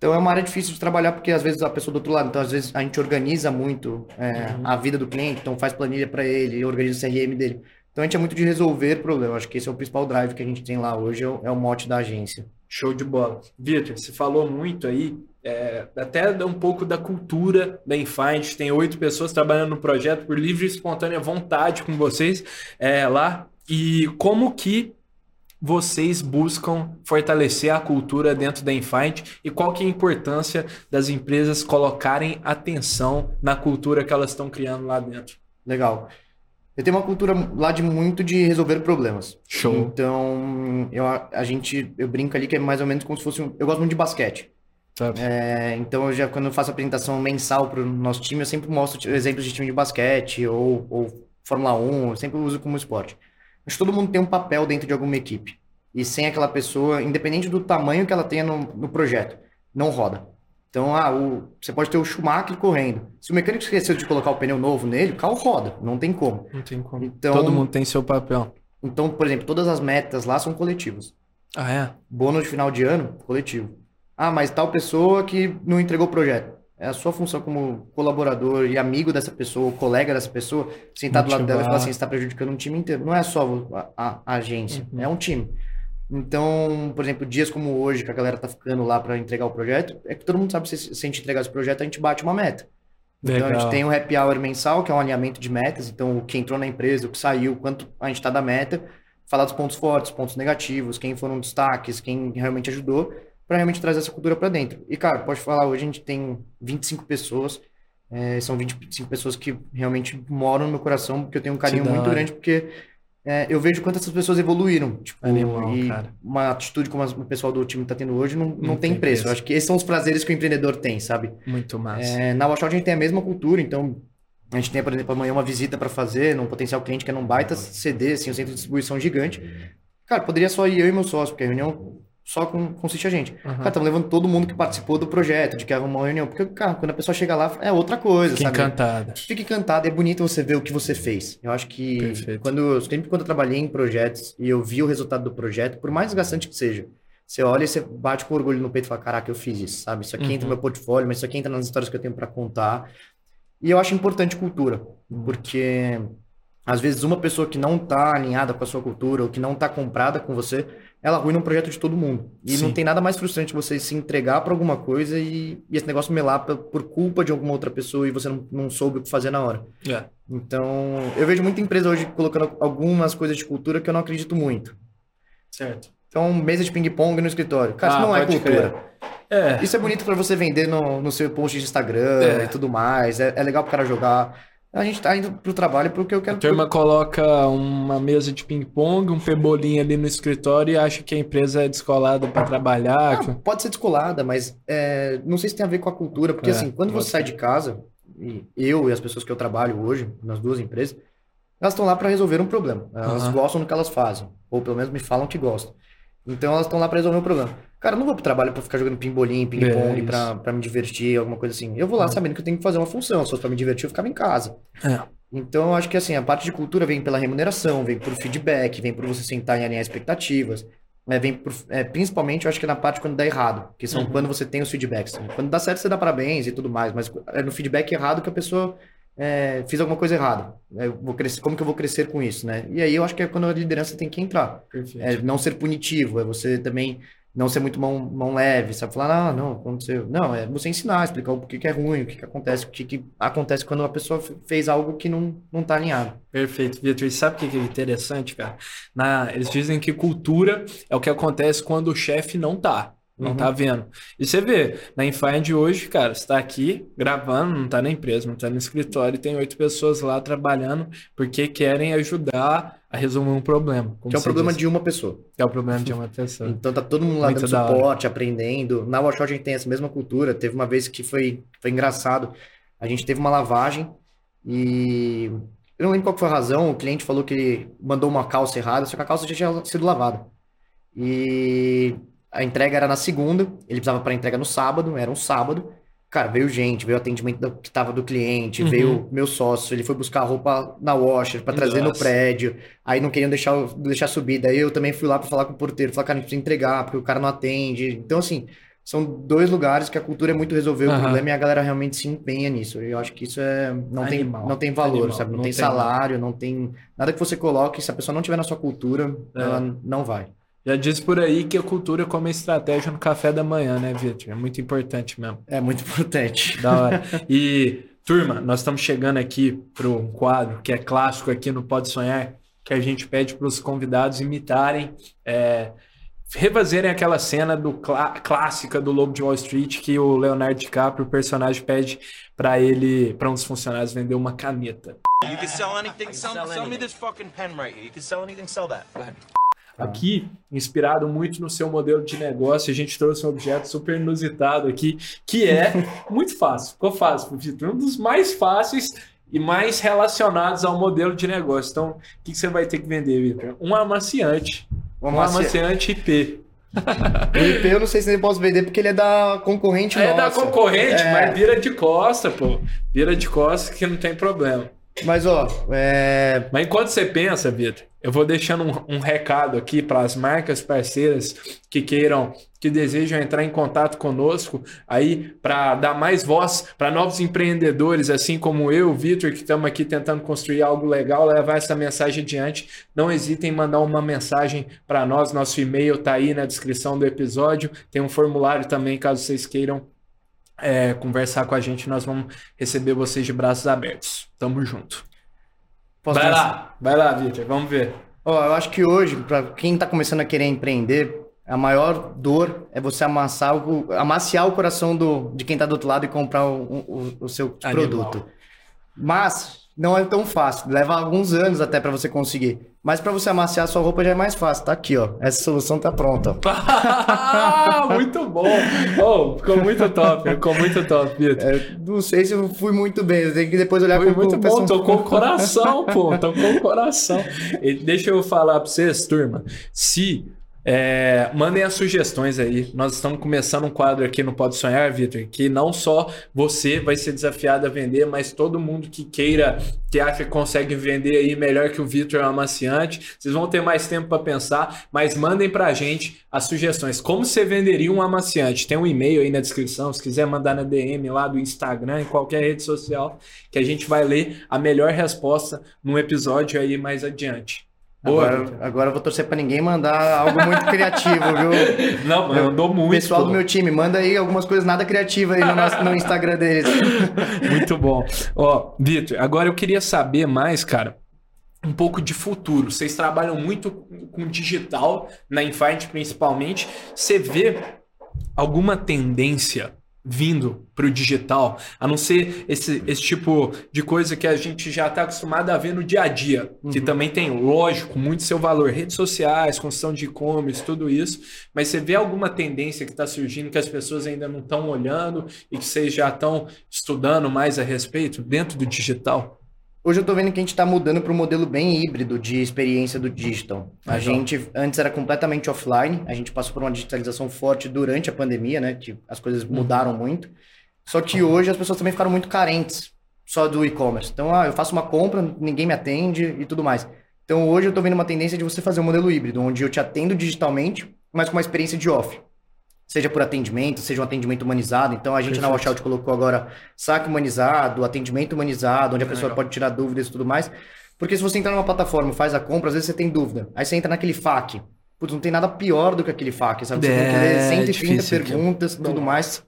Então é uma área difícil de trabalhar porque às vezes a pessoa do outro lado, então às vezes a gente organiza muito é, uhum. a vida do cliente, então faz planilha para ele, organiza o CRM dele. Então a gente é muito de resolver problemas. Acho que esse é o principal drive que a gente tem lá hoje, é o, é o mote da agência. Show de bola. Vitor, você falou muito aí, é, até um pouco da cultura da Infind. Tem oito pessoas trabalhando no projeto por livre e espontânea vontade com vocês é, lá. E como que vocês buscam fortalecer a cultura dentro da Infind e qual que é a importância das empresas colocarem atenção na cultura que elas estão criando lá dentro? Legal. Eu tenho uma cultura lá de muito de resolver problemas. Show. Então, eu, a gente, eu brinco ali que é mais ou menos como se fosse um, eu gosto muito de basquete. É, então, eu já, quando eu faço apresentação mensal para o nosso time, eu sempre mostro exemplos de time de basquete ou, ou Fórmula 1, eu sempre uso como esporte. Acho que todo mundo tem um papel dentro de alguma equipe. E sem aquela pessoa, independente do tamanho que ela tenha no, no projeto, não roda. Então, ah, o, você pode ter o Schumacher correndo. Se o mecânico esqueceu de colocar o pneu novo nele, o carro roda. Não tem como. Não tem como. Então, Todo mundo tem seu papel. Então, por exemplo, todas as metas lá são coletivas. Ah, é? Bônus de final de ano, coletivo. Ah, mas tal pessoa que não entregou o projeto. É a sua função como colaborador e amigo dessa pessoa, colega dessa pessoa, sentar do lado dela e falar assim, você está prejudicando um time inteiro. Não é só a, a, a agência, uhum. é um time. Então, por exemplo, dias como hoje, que a galera tá ficando lá para entregar o projeto, é que todo mundo sabe que se, se a gente entregar esse projeto, a gente bate uma meta. Legal. Então, a gente tem um happy hour mensal, que é um alinhamento de metas. Então, o que entrou na empresa, o que saiu, quanto a gente está da meta, falar dos pontos fortes, pontos negativos, quem foram destaques, quem realmente ajudou, para realmente trazer essa cultura para dentro. E, cara, pode falar, hoje a gente tem 25 pessoas, é, são 25 pessoas que realmente moram no meu coração, porque eu tenho um carinho muito grande, porque é, eu vejo quanto essas pessoas evoluíram. Tipo, Animal, e cara. uma atitude como o pessoal do time está tendo hoje não, não, não tem, tem preço. preço. Eu acho que esses são os prazeres que o empreendedor tem, sabe? Muito massa. É, na Washout a gente tem a mesma cultura, então a gente tem, por exemplo, amanhã uma visita para fazer num potencial cliente que é num baita CD, assim, um centro de distribuição gigante. Cara, poderia só ir eu e meu sócio, porque a reunião só com, consiste a gente. Uhum. Cara, estamos levando todo mundo que participou do projeto, de que era uma reunião. Porque, cara, quando a pessoa chega lá, é outra coisa, Fica sabe? encantada. Fica encantada, é bonito você ver o que você fez. Eu acho que Perfeito. quando sempre quando eu trabalhei em projetos e eu vi o resultado do projeto, por mais desgastante que seja, você olha e você bate com orgulho no peito e fala, caraca, eu fiz isso, sabe? Isso aqui uhum. entra no meu portfólio, mas isso aqui entra nas histórias que eu tenho para contar. E eu acho importante cultura, uhum. porque às vezes uma pessoa que não tá alinhada com a sua cultura ou que não tá comprada com você, ela arruina um projeto de todo mundo. E Sim. não tem nada mais frustrante você se entregar para alguma coisa e, e, esse negócio melar por culpa de alguma outra pessoa e você não, não soube o que fazer na hora. É. Então, eu vejo muita empresa hoje colocando algumas coisas de cultura que eu não acredito muito. Certo. Então, mesa de ping-pong no escritório. Cara, ah, isso não é cultura. É. Isso é bonito para você vender no, no seu post de Instagram é. e tudo mais. É, é legal pro cara jogar a gente tá indo pro trabalho porque eu quero. A turma coloca uma mesa de ping-pong, um pebolinho ali no escritório e acha que a empresa é descolada para trabalhar. Não, pode ser descolada, mas é, não sei se tem a ver com a cultura, porque é, assim, quando você sai de casa, e eu e as pessoas que eu trabalho hoje, nas duas empresas, elas estão lá para resolver um problema. Elas uhum. gostam do que elas fazem, ou pelo menos me falam que gostam. Então elas estão lá para resolver um problema. Cara, eu não vou pro trabalho pra ficar jogando pimbolim, ping-pong, é pra, pra me divertir, alguma coisa assim. Eu vou lá sabendo que eu tenho que fazer uma função. Se fosse pra me divertir, eu ficava em casa. É. Então, eu acho que assim, a parte de cultura vem pela remuneração, vem por feedback, vem por você sentar e alinhar expectativas. É, vem por, é, principalmente, eu acho que é na parte quando dá errado, que são uhum. quando você tem os feedbacks. Quando dá certo, você dá parabéns e tudo mais, mas é no feedback errado que a pessoa é, fiz alguma coisa errada. Eu vou crescer, como que eu vou crescer com isso, né? E aí eu acho que é quando a liderança tem que entrar. É não ser punitivo, é você também não ser muito mão, mão leve, sabe? Falar, ah, não, aconteceu. Não, é você ensinar, explicar o que, que é ruim, o que, que acontece, o que, que acontece quando a pessoa fez algo que não, não tá alinhado. Perfeito, Vitor. E sabe o que é interessante, cara? Na, eles dizem que cultura é o que acontece quando o chefe não tá. Não tá uhum. tá vendo. E você vê, na Infind hoje, cara, você tá aqui gravando, não tá na empresa, não tá no escritório, e tem oito pessoas lá trabalhando porque querem ajudar a resolver um problema. Que é o problema disse. de uma pessoa. Que é o problema de uma pessoa. então tá todo mundo lá Muito dando suporte, aprendendo. Na Washout a gente tem essa mesma cultura. Teve uma vez que foi, foi engraçado. A gente teve uma lavagem e eu não lembro qual foi a razão. O cliente falou que mandou uma calça errada, só que a calça já tinha sido lavada. E a entrega era na segunda, ele precisava para entrega no sábado, era um sábado. Cara, veio gente, veio atendimento do, que tava do cliente, uhum. veio meu sócio, ele foi buscar roupa na washer para trazer no prédio. Aí não queriam deixar, deixar subir. Daí eu também fui lá para falar com o porteiro, falar, cara, a gente precisa entregar, porque o cara não atende. Então, assim, são dois lugares que a cultura é muito resolver uhum. o problema e a galera realmente se empenha nisso. Eu acho que isso é não Animal. tem não tem valor, Animal. sabe? Não, não tem, tem, salário, não tem nada que você coloque. Se a pessoa não tiver na sua cultura, é. ela não vai. Já diz por aí que a cultura como estratégia no café da manhã, né, Vitor? É muito importante mesmo. É muito importante. Da hora. E, turma, nós estamos chegando aqui para um quadro que é clássico aqui no Pode Sonhar, que a gente pede para os convidados imitarem, é, refazerem aquela cena do clá clássica do Lobo de Wall Street que o Leonardo DiCaprio, o personagem, pede para ele, para um dos funcionários vender uma caneta. You can sell anything, sell, sell me this fucking pen right here. You can sell anything, sell that. Go ahead. Tá. Aqui, inspirado muito no seu modelo de negócio, a gente trouxe um objeto super inusitado aqui, que é muito fácil. Ficou fácil, Vitor. Um dos mais fáceis e mais relacionados ao modelo de negócio. Então, o que, você vai ter que vender, Vitor? Um amaciante. Um, amaciante IP. o IP eu não sei se ele posso vender porque ele é da concorrente É nossa. da concorrente, é... mas vira de costa, pô. Vira de costa que não tem problema. Mas, ó, é... Mas enquanto você pensa, Vitor, eu vou deixando um, um recado aqui para as marcas parceiras que queiram, que desejam entrar em contato conosco aí para dar mais voz para novos empreendedores, assim como eu, Vitor, que estamos aqui tentando construir algo legal, levar essa mensagem adiante. Não hesitem em mandar uma mensagem para nós. Nosso e-mail está aí na descrição do episódio. Tem um formulário também, caso vocês queiram é, conversar com a gente, nós vamos receber vocês de braços abertos. Tamo junto. Posso vai lá, vai lá, Victor, vamos ver. Ó, eu acho que hoje, para quem está começando a querer empreender, a maior dor é você amassar o, amaciar o coração do, de quem está do outro lado e comprar o, o, o seu Animal. produto. Mas não é tão fácil, leva alguns anos até para você conseguir. Mas para você amaciar sua roupa já é mais fácil. Tá aqui, ó. Essa solução tá pronta. muito bom. Oh, ficou muito top, ficou muito top, Vitor. É, não sei se eu fui muito bem, tenho que depois olhar Foi com muito bom, tocou o coração, pô, tocou o coração. E deixa eu falar para vocês, turma, se é, mandem as sugestões aí. Nós estamos começando um quadro aqui no Pode Sonhar, Vitor, que não só você vai ser desafiado a vender, mas todo mundo que queira, que acha que consegue vender aí melhor que o Vitor amaciante. Vocês vão ter mais tempo para pensar, mas mandem para a gente as sugestões. Como você venderia um amaciante? Tem um e-mail aí na descrição, se quiser mandar na DM lá do Instagram, em qualquer rede social, que a gente vai ler a melhor resposta num episódio aí mais adiante. Boa, agora, agora eu vou torcer para ninguém mandar algo muito criativo, viu? Não, mandou muito. Pessoal pô. do meu time, manda aí algumas coisas nada criativas aí no, nosso, no Instagram deles. muito bom. Ó, Vitor, agora eu queria saber mais, cara, um pouco de futuro. Vocês trabalham muito com digital, na Infight principalmente. Você vê alguma tendência vindo para o digital, a não ser esse, esse tipo de coisa que a gente já está acostumado a ver no dia a dia, uhum. que também tem, lógico, muito seu valor, redes sociais, construção de e-commerce, tudo isso, mas você vê alguma tendência que está surgindo que as pessoas ainda não estão olhando e que vocês já estão estudando mais a respeito dentro do digital? Hoje eu tô vendo que a gente está mudando para um modelo bem híbrido de experiência do digital. A Legal. gente antes era completamente offline, a gente passou por uma digitalização forte durante a pandemia, né? Que as coisas uhum. mudaram muito. Só que hoje as pessoas também ficaram muito carentes só do e-commerce. Então, ah, eu faço uma compra, ninguém me atende e tudo mais. Então, hoje eu tô vendo uma tendência de você fazer um modelo híbrido, onde eu te atendo digitalmente, mas com uma experiência de off seja por atendimento, seja um atendimento humanizado. Então a gente Perfeito. na Washout colocou agora saque humanizado, atendimento humanizado, onde a pessoa Legal. pode tirar dúvidas e tudo mais. Porque se você entrar numa plataforma, faz a compra, às vezes você tem dúvida. Aí você entra naquele FAQ. Putz, não tem nada pior do que aquele FAQ, sabe? Você é, tem que ler 130 perguntas e tudo mais.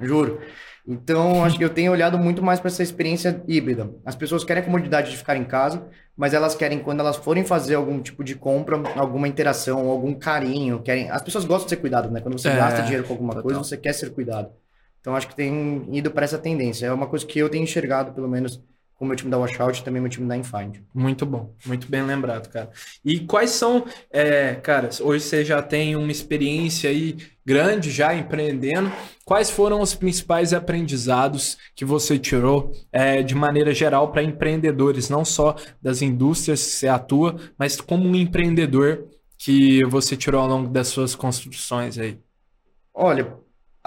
Juro. Então, acho que eu tenho olhado muito mais para essa experiência híbrida. As pessoas querem a comodidade de ficar em casa, mas elas querem, quando elas forem fazer algum tipo de compra, alguma interação, algum carinho, querem. As pessoas gostam de ser cuidado, né? Quando você é, gasta dinheiro com alguma total. coisa, você quer ser cuidado. Então, acho que tem ido para essa tendência. É uma coisa que eu tenho enxergado, pelo menos, com o meu time da Washout e também meu time da Infind. Muito bom, muito bem lembrado, cara. E quais são, é, cara, hoje você já tem uma experiência aí grande já empreendendo. Quais foram os principais aprendizados que você tirou é, de maneira geral para empreendedores, não só das indústrias que você atua, mas como um empreendedor que você tirou ao longo das suas construções aí? Olha,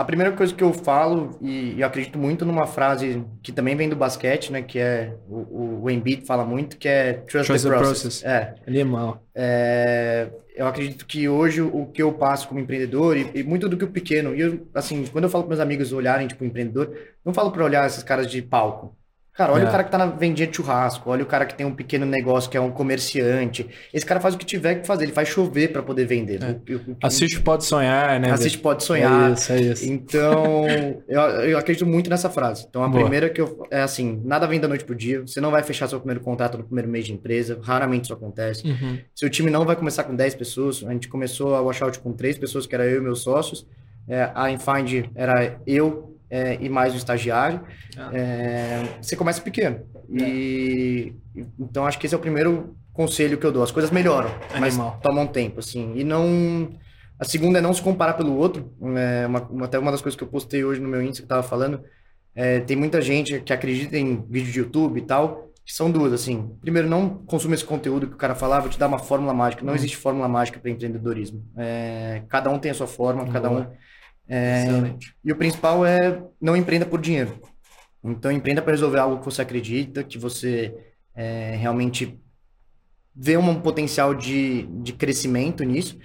a primeira coisa que eu falo, e eu acredito muito numa frase que também vem do basquete, né? Que é o, o Embiid fala muito, que é trust, trust the, process. É. Animal. É, eu acredito que hoje o que eu passo como empreendedor, e, e muito do que o pequeno, e eu, assim, quando eu falo para meus amigos olharem, tipo, empreendedor, não falo para olhar esses caras de palco. Cara, olha é. o cara que tá na vendinha de churrasco, olha o cara que tem um pequeno negócio, que é um comerciante. Esse cara faz o que tiver que fazer, ele faz chover para poder vender. É. Assiste Pode Sonhar, né? Assiste Pode Sonhar. É isso, é isso. Então, eu, acredito muito nessa frase. Então, a Boa. primeira que eu... É assim, nada vem da noite pro dia. Você não vai fechar seu primeiro contrato no primeiro mês de empresa. Raramente isso acontece. Uhum. Seu time não vai começar com 10 pessoas. A gente começou a washout com 3 pessoas, que era eu e meus sócios. É, a Infind era eu é, e mais o estagiário. Ah. É, você começa pequeno. E então acho que esse é o primeiro conselho que eu dou. As coisas melhoram, mas tomam tempo, assim. E não. A segunda é não se comparar pelo outro. É uma, até uma das coisas que eu postei hoje no meu índice que eu tava falando. É, tem muita gente que acredita em vídeo de YouTube e tal, que são duas, assim. Primeiro, não consuma esse conteúdo que o cara falava, vou te dar uma fórmula mágica. Não hum. existe fórmula mágica para empreendedorismo. É, cada um tem a sua forma, Boa. cada um. É, e o principal é não empreenda por dinheiro. Então, empreenda para resolver algo que você acredita, que você é, realmente vê um potencial de, de crescimento nisso,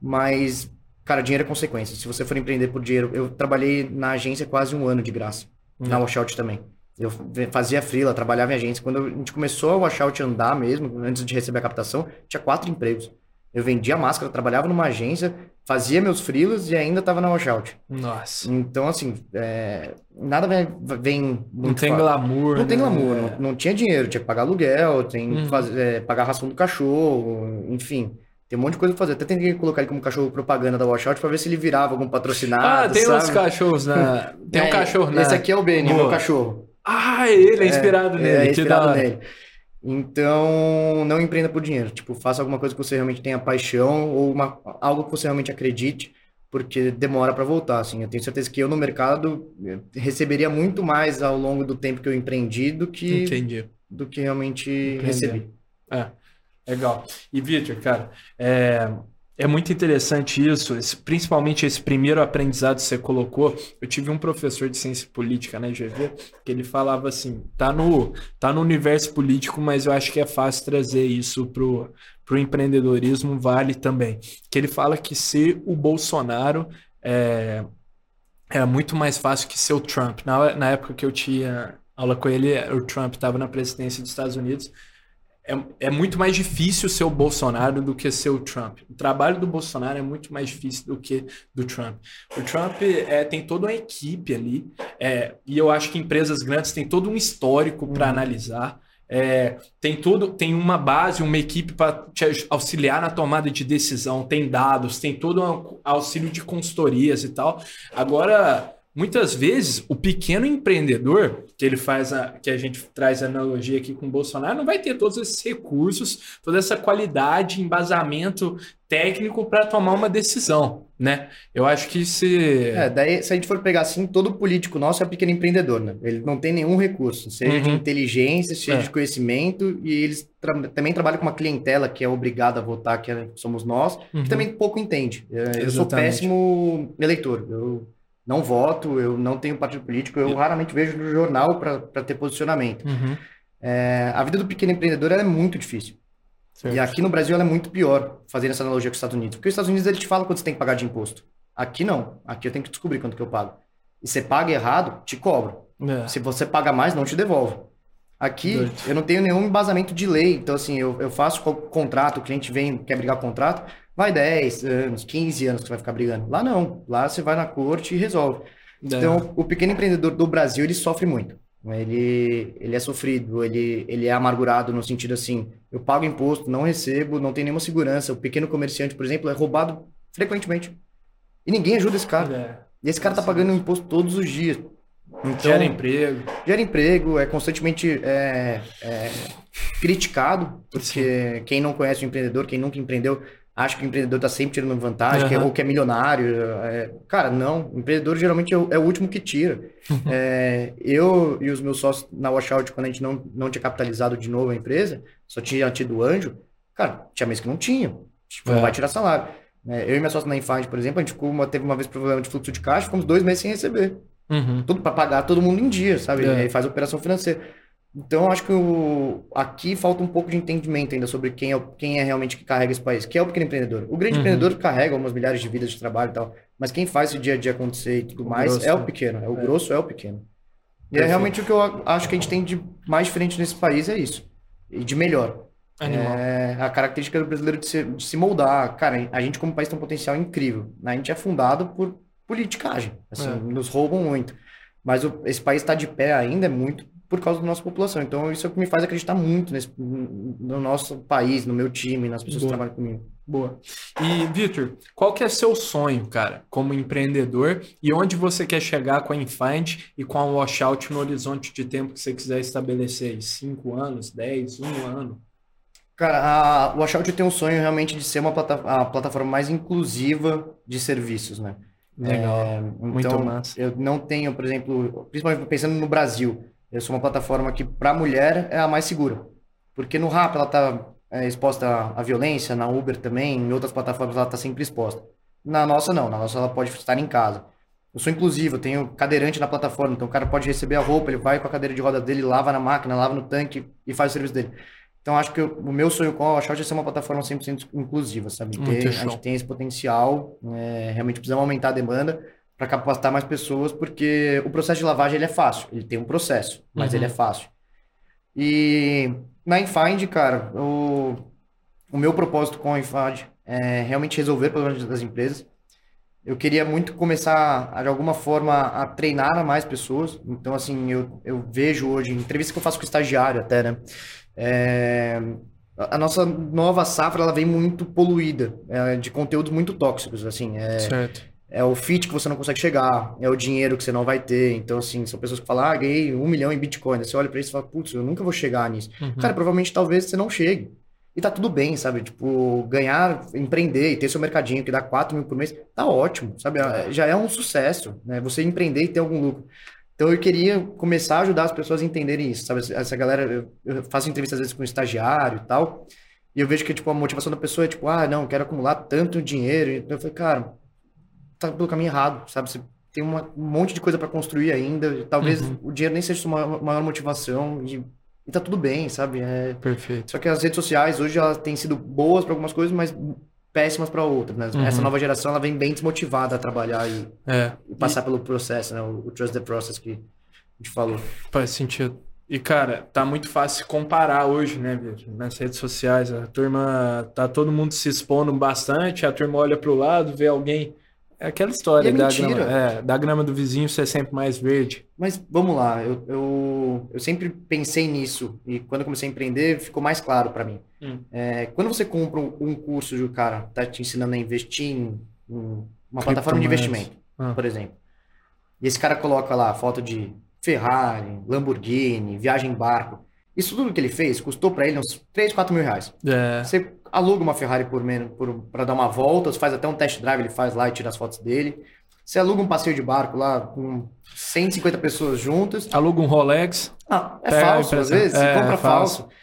mas, cara, dinheiro é consequência. Se você for empreender por dinheiro, eu trabalhei na agência quase um ano de graça, uhum. na Washout também. Eu fazia freela, trabalhava em agência. Quando a gente começou a Washout andar mesmo, antes de receber a captação, tinha quatro empregos. Eu vendia máscara, trabalhava numa agência, fazia meus freelas e ainda estava na washout. Nossa. Então, assim, é, nada vem, vem Não tem fácil. glamour. Não né? tem glamour, não, não, tinha dinheiro, tinha que pagar aluguel, tem que uhum. fazer, é, pagar a ração do cachorro, enfim. Tem um monte de coisa pra fazer. Até tentei colocar ele como cachorro propaganda da Washout pra ver se ele virava algum patrocinado. Ah, tem sabe? uns cachorros na. Tem é, um cachorro na. Esse aqui é o Benny, meu cachorro. Ah, ele é inspirado é, nele. É, inspirado nele. Então, não empreenda por dinheiro. Tipo, faça alguma coisa que você realmente tenha paixão ou uma, algo que você realmente acredite, porque demora para voltar, assim. Eu tenho certeza que eu no mercado receberia muito mais ao longo do tempo que eu empreendi do que Entendi. do que realmente Entendi. recebi. É, legal. E Victor, cara, é, é muito interessante isso, esse, principalmente esse primeiro aprendizado que você colocou. Eu tive um professor de ciência política na GV que ele falava assim: tá no, tá no universo político, mas eu acho que é fácil trazer isso pro, pro empreendedorismo, vale também. Que ele fala que ser o Bolsonaro é, era muito mais fácil que ser o Trump. Na, na época que eu tinha aula com ele, o Trump estava na presidência dos Estados Unidos é, é muito mais difícil ser o Bolsonaro do que ser o Trump. O trabalho do Bolsonaro é muito mais difícil do que do Trump. O Trump é, tem toda uma equipe ali, é, e eu acho que empresas grandes têm todo um histórico para uhum. analisar. É, tem tudo, tem uma base, uma equipe para te auxiliar na tomada de decisão, tem dados, tem todo um auxílio de consultorias e tal. Agora, Muitas vezes, o pequeno empreendedor, que ele faz a, que a gente traz a analogia aqui com o Bolsonaro, não vai ter todos esses recursos, toda essa qualidade, embasamento técnico para tomar uma decisão, né? Eu acho que se É, daí se a gente for pegar assim, todo político nosso é pequeno empreendedor, né? Ele não tem nenhum recurso, seja uhum. de inteligência, seja é. de conhecimento, e eles tra também trabalham com uma clientela que é obrigada a votar, que é, somos nós, uhum. que também pouco entende. Eu, eu sou péssimo eleitor. Eu não voto, eu não tenho partido político, eu raramente vejo no jornal para ter posicionamento. Uhum. É, a vida do pequeno empreendedor é muito difícil. Certo. E aqui no Brasil ela é muito pior, fazendo essa analogia com os Estados Unidos. Porque os Estados Unidos ele te fala quanto você tem que pagar de imposto. Aqui não. Aqui eu tenho que descobrir quanto que eu pago. E você paga errado, te cobro. É. Se você paga mais, não te devolve. Aqui Doido. eu não tenho nenhum embasamento de lei. Então, assim, eu, eu faço contrato, o cliente vem, quer brigar contrato, vai 10 anos, 15 anos que você vai ficar brigando. Lá não. Lá você vai na corte e resolve. É. Então, o pequeno empreendedor do Brasil, ele sofre muito. Ele, ele é sofrido, ele, ele é amargurado no sentido assim, eu pago imposto, não recebo, não tem nenhuma segurança. O pequeno comerciante, por exemplo, é roubado frequentemente. E ninguém ajuda esse cara. É. E esse cara tá pagando imposto todos os dias. Então, gera emprego. Gera emprego, é constantemente é, é, criticado, porque Sim. quem não conhece o empreendedor, quem nunca empreendeu, acha que o empreendedor está sempre tirando vantagem, uhum. que é, ou que é milionário. É, cara, não. O empreendedor geralmente é o, é o último que tira. É, eu e os meus sócios na Washout, quando a gente não, não tinha capitalizado de novo a empresa, só tinha tido anjo, cara, tinha mês que não tinha. Tipo, não é. vai tirar salário. É, eu e minha sócia na Infind, por exemplo, a gente ficou uma, teve uma vez problema de fluxo de caixa, ficamos dois meses sem receber. Uhum. Tudo para pagar todo mundo em dia, sabe? É. E aí faz operação financeira. Então, acho que o, aqui falta um pouco de entendimento ainda sobre quem é, quem é realmente que carrega esse país, que é o pequeno empreendedor. O grande uhum. empreendedor carrega algumas milhares de vidas de trabalho e tal, mas quem faz o dia a dia acontecer e tudo o mais grosso, é o né? pequeno, é o é. grosso, é o pequeno. E é realmente o que eu acho que a gente tem de mais diferente nesse país é isso. E de melhor. Animal. É a característica do brasileiro de se, de se moldar. Cara, a gente como país tem um potencial incrível. A gente é fundado por politicagem. Assim, é. nos roubam muito. Mas o, esse país está de pé ainda é muito por causa da nossa população. Então, isso é o que me faz acreditar muito nesse, no nosso país, no meu time, nas pessoas Boa. que trabalham comigo. Boa. E, Vitor, qual que é seu sonho, cara, como empreendedor e onde você quer chegar com a Infind e com a Washout no horizonte de tempo que você quiser estabelecer? Cinco anos, dez, um ano? Cara, a Washout tem um sonho realmente de ser uma plata a plataforma mais inclusiva de serviços, né? Legal. É, então, Muito massa. Eu não tenho, por exemplo, principalmente pensando no Brasil, eu sou uma plataforma que, para mulher, é a mais segura. Porque no Rap ela está é, exposta à violência, na Uber também, em outras plataformas ela está sempre exposta. Na nossa, não. Na nossa, ela pode estar em casa. Eu sou inclusivo, eu tenho cadeirante na plataforma, então o cara pode receber a roupa, ele vai com a cadeira de roda dele, lava na máquina, lava no tanque e faz o serviço dele. Então, acho que eu, o meu sonho com a Washout é ser uma plataforma 100% inclusiva, sabe? Ter, a gente tem esse potencial, é, realmente precisamos aumentar a demanda para capacitar mais pessoas, porque o processo de lavagem ele é fácil, ele tem um processo, mas uhum. ele é fácil. E na Infind, cara, o, o meu propósito com a Infind é realmente resolver problemas das empresas. Eu queria muito começar, de alguma forma, a treinar mais pessoas. Então, assim, eu, eu vejo hoje, entrevista que eu faço com estagiário até, né? É, a nossa nova safra, ela vem muito poluída, é, de conteúdos muito tóxicos, assim. É, certo. É o fit que você não consegue chegar, é o dinheiro que você não vai ter. Então, assim, são pessoas que falam, ah, ganhei um milhão em Bitcoin. Você olha para isso e fala, putz, eu nunca vou chegar nisso. Uhum. Cara, provavelmente, talvez você não chegue. E tá tudo bem, sabe? Tipo, ganhar, empreender e ter seu mercadinho que dá 4 mil por mês, tá ótimo, sabe? É. Já é um sucesso, né? Você empreender e ter algum lucro. Então eu queria começar a ajudar as pessoas a entenderem isso, sabe? Essa galera, eu faço entrevistas às vezes com estagiário e tal, e eu vejo que tipo a motivação da pessoa é tipo, ah, não, quero acumular tanto dinheiro. Então eu falei, cara, tá pelo caminho errado, sabe? Você tem uma, um monte de coisa para construir ainda, talvez uhum. o dinheiro nem seja sua maior motivação e e tá tudo bem, sabe? É... Perfeito. Só que as redes sociais hoje elas têm sido boas para algumas coisas, mas péssimas para outras, né? Uhum. Essa nova geração ela vem bem desmotivada a trabalhar e, é. e passar e... pelo processo, né? O, o, trust the process que a gente falou. Faz sentido. E cara, tá muito fácil comparar hoje, né, Vitor? Nas redes sociais, a turma tá todo mundo se expondo bastante, a turma olha para o lado, vê alguém é aquela história é da, grama, é, da grama do vizinho ser sempre mais verde. Mas vamos lá, eu, eu, eu sempre pensei nisso e quando eu comecei a empreender ficou mais claro para mim. Hum. É, quando você compra um, curso de um cara tá te ensinando a investir em, em uma plataforma de investimento, ah. por exemplo, e esse cara coloca lá foto de Ferrari, Lamborghini, viagem em barco, isso tudo que ele fez custou para ele uns 3, 4 mil reais. É. Você aluga uma Ferrari por menos para dar uma volta, você faz até um test drive, ele faz lá e tira as fotos dele. Você aluga um passeio de barco lá com 150 pessoas juntas. Aluga um Rolex. Ah, é falso, às vezes, é, você compra é falso. falso.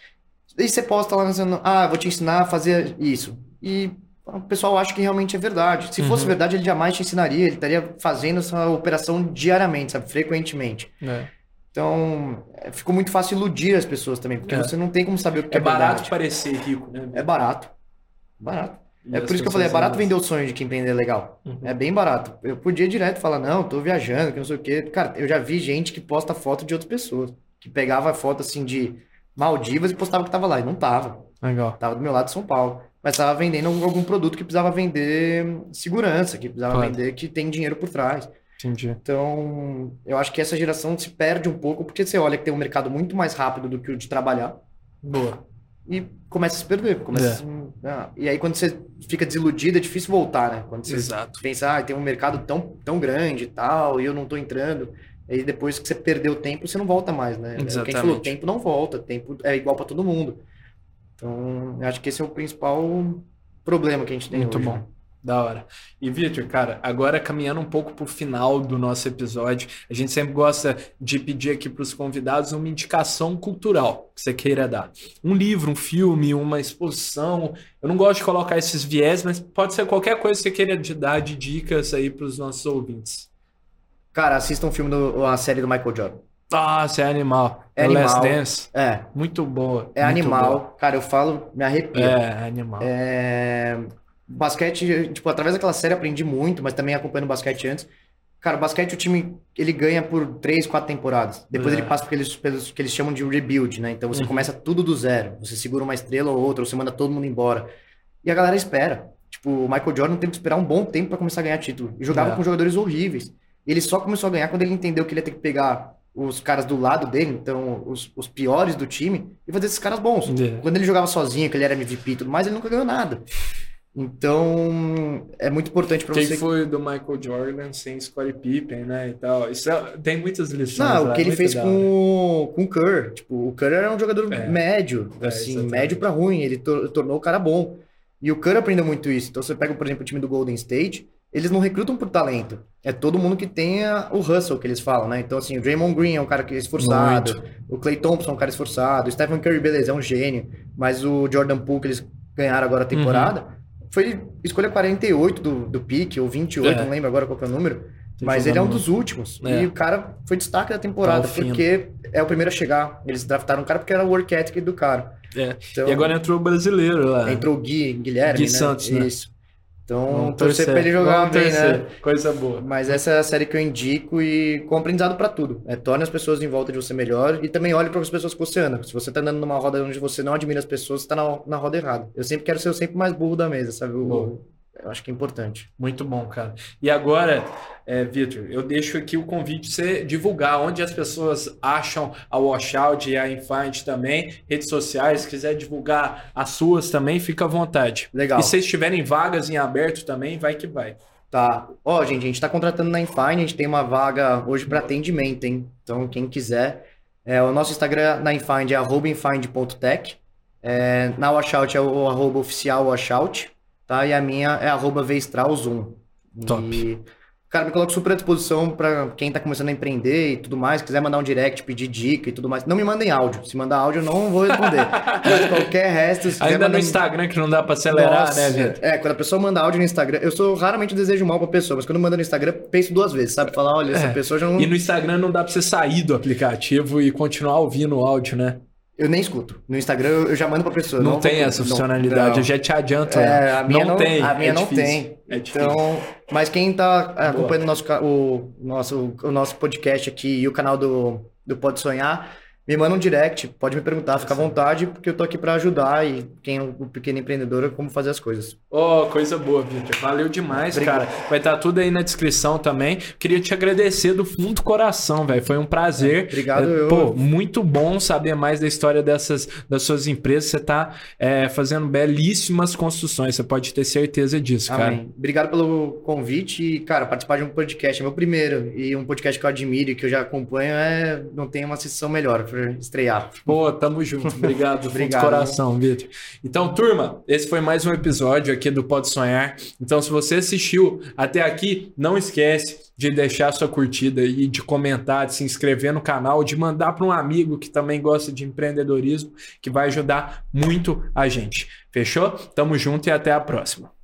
E você posta lá dizendo, ah, vou te ensinar a fazer isso. E o pessoal acha que realmente é verdade. Se uhum. fosse verdade, ele jamais te ensinaria, ele estaria fazendo essa operação diariamente, sabe, frequentemente. É. Então, é, ficou muito fácil iludir as pessoas também, porque é. você não tem como saber o que é, é barato verdade. parecer rico, né? É barato. Barato. E é por isso que eu falei, é barato vender o sonho de quem empreender legal. Uhum. É bem barato. Eu podia direto falar, não, tô viajando, que não sei o quê. Cara, eu já vi gente que posta foto de outras pessoas. Que pegava foto assim de Maldivas e postava que tava lá. E não tava. Legal. Tava do meu lado de São Paulo. Mas tava vendendo algum produto que precisava vender segurança, que precisava claro. vender que tem dinheiro por trás. Entendi. Então, eu acho que essa geração se perde um pouco, porque você olha que tem um mercado muito mais rápido do que o de trabalhar. Boa. E começa a se perder. Começa é. se... ah, e aí, quando você fica desiludido, é difícil voltar, né? Quando você Exato. pensa, ah, tem um mercado tão, tão grande e tal, e eu não tô entrando. Aí depois que você perdeu o tempo, você não volta mais, né? Exatamente. Quem falou, tempo não volta, tempo é igual para todo mundo. Então, acho que esse é o principal problema que a gente tem Muito hoje. bom. Da hora. E Victor, cara, agora caminhando um pouco para o final do nosso episódio, a gente sempre gosta de pedir aqui para os convidados uma indicação cultural que você queira dar. Um livro, um filme, uma exposição. Eu não gosto de colocar esses viés, mas pode ser qualquer coisa que você queira dar de dicas aí para os nossos ouvintes. Cara, assista um filme, do, a série do Michael Jordan. Ah, você é animal. É animal. Last Dance. É. Muito boa. É muito animal. Boa. Cara, eu falo, me arrepio. É, animal. É basquete, tipo, através daquela série aprendi muito, mas também acompanhando basquete antes. Cara, o basquete, o time, ele ganha por três, quatro temporadas. Depois é. ele passa aqueles, pelos que eles chamam de rebuild, né? Então você uhum. começa tudo do zero. Você segura uma estrela ou outra, ou você manda todo mundo embora. E a galera espera. Tipo, o Michael Jordan teve que esperar um bom tempo para começar a ganhar título. E jogava é. com jogadores horríveis. Ele só começou a ganhar quando ele entendeu que ele ia ter que pegar os caras do lado dele, então os, os piores do time, e fazer esses caras bons. É. Quando ele jogava sozinho, que ele era MVP e tudo mais, ele nunca ganhou nada. Então, é muito importante para você. Quem foi do Michael Jordan sem Scottie Pippen, né, e tal. Isso é, tem muitas lições. Não, lá, o que ele fez com, com o Kerr. Tipo, o Kerr era um jogador é. médio, é, assim, exatamente. médio para ruim. Ele to tornou o cara bom. E o Kerr aprendeu muito isso. Então, você pega, por exemplo, o time do Golden State, eles não recrutam por talento. É todo mundo que tenha o hustle, que eles falam, né? Então, assim, o Draymond Green é um cara que é esforçado, muito. o Clay Thompson é um cara esforçado, o Stephen Curry, beleza, é um gênio, mas o Jordan Poole, que eles ganharam agora a temporada, uhum foi escolha 48 do, do pique, ou 28, é. não lembro agora qual é o número. Tem mas ele é um dos últimos. É. E o cara foi destaque da temporada, tá porque é o primeiro a chegar. Eles draftaram o cara porque era o work ethic do cara. É. Então, e agora entrou o brasileiro lá. Entrou o Gui, Guilherme, Gui né? Santos, né? Isso. Então, Vamos torcer pra ele jogar Vamos bem, torcer. né? Coisa boa. Mas essa é a série que eu indico e com aprendizado para tudo. É, torne as pessoas em volta de você melhor e também olhe para as pessoas que você anda. Se você tá andando numa roda onde você não admira as pessoas, você tá na, na roda errada. Eu sempre quero ser o sempre mais burro da mesa, sabe? O, eu acho que é importante. Muito bom, cara. E agora, é, Vitor, eu deixo aqui o convite para você divulgar onde as pessoas acham a Washout e a Infind também, redes sociais, se quiser divulgar as suas também, fica à vontade. Legal. E se tiverem vagas em aberto também, vai que vai. Tá. Ó, gente, a gente está contratando na Infind, a gente tem uma vaga hoje para atendimento, hein? Então, quem quiser, é, o nosso Instagram na Infind é infind.tech. É, na Washout é o arroba oficial Washout tá? E a minha é arroba Vestral1. Top. E, cara, me coloco super à disposição para quem tá começando a empreender e tudo mais, quiser mandar um direct, pedir dica e tudo mais. Não me mandem áudio. Se mandar áudio, eu não vou responder. Mas qualquer resto. Se Ainda no Instagram que não dá para acelerar, Nossa, né, É, quando a pessoa manda áudio no Instagram, eu sou raramente desejo mal pra pessoa, mas quando manda no Instagram, penso duas vezes, sabe? Falar, olha, essa é. pessoa já não. E no Instagram não dá pra você sair do aplicativo e continuar ouvindo o áudio, né? Eu nem escuto. No Instagram eu já mando pra pessoa. Não, não tem essa funcionalidade, não. eu já te adianto. É, a minha não, não tem. A minha é não difícil. tem. É então, mas quem tá acompanhando o nosso, o, nosso, o nosso podcast aqui e o canal do, do Pode Sonhar, me manda um direct, pode me perguntar, fica à vontade, porque eu tô aqui para ajudar e quem é o pequeno empreendedor, como fazer as coisas. Oh, coisa boa, Vitor. Valeu demais, Obrigado. cara. Vai estar tá tudo aí na descrição também. Queria te agradecer do fundo do coração, velho. Foi um prazer. Obrigado, é, eu. Pô, muito bom saber mais da história dessas das suas empresas. Você tá é, fazendo belíssimas construções, você pode ter certeza disso, Amém. cara. Obrigado pelo convite e, cara, participar de um podcast é meu primeiro e um podcast que eu admiro e que eu já acompanho é não tem uma sessão melhor estrear. Pô, tamo junto. Obrigado, Obrigado. coração, Vitor. Então, turma, esse foi mais um episódio aqui do Pode Sonhar. Então, se você assistiu até aqui, não esquece de deixar sua curtida e de comentar, de se inscrever no canal, de mandar para um amigo que também gosta de empreendedorismo, que vai ajudar muito a gente. Fechou? Tamo junto e até a próxima.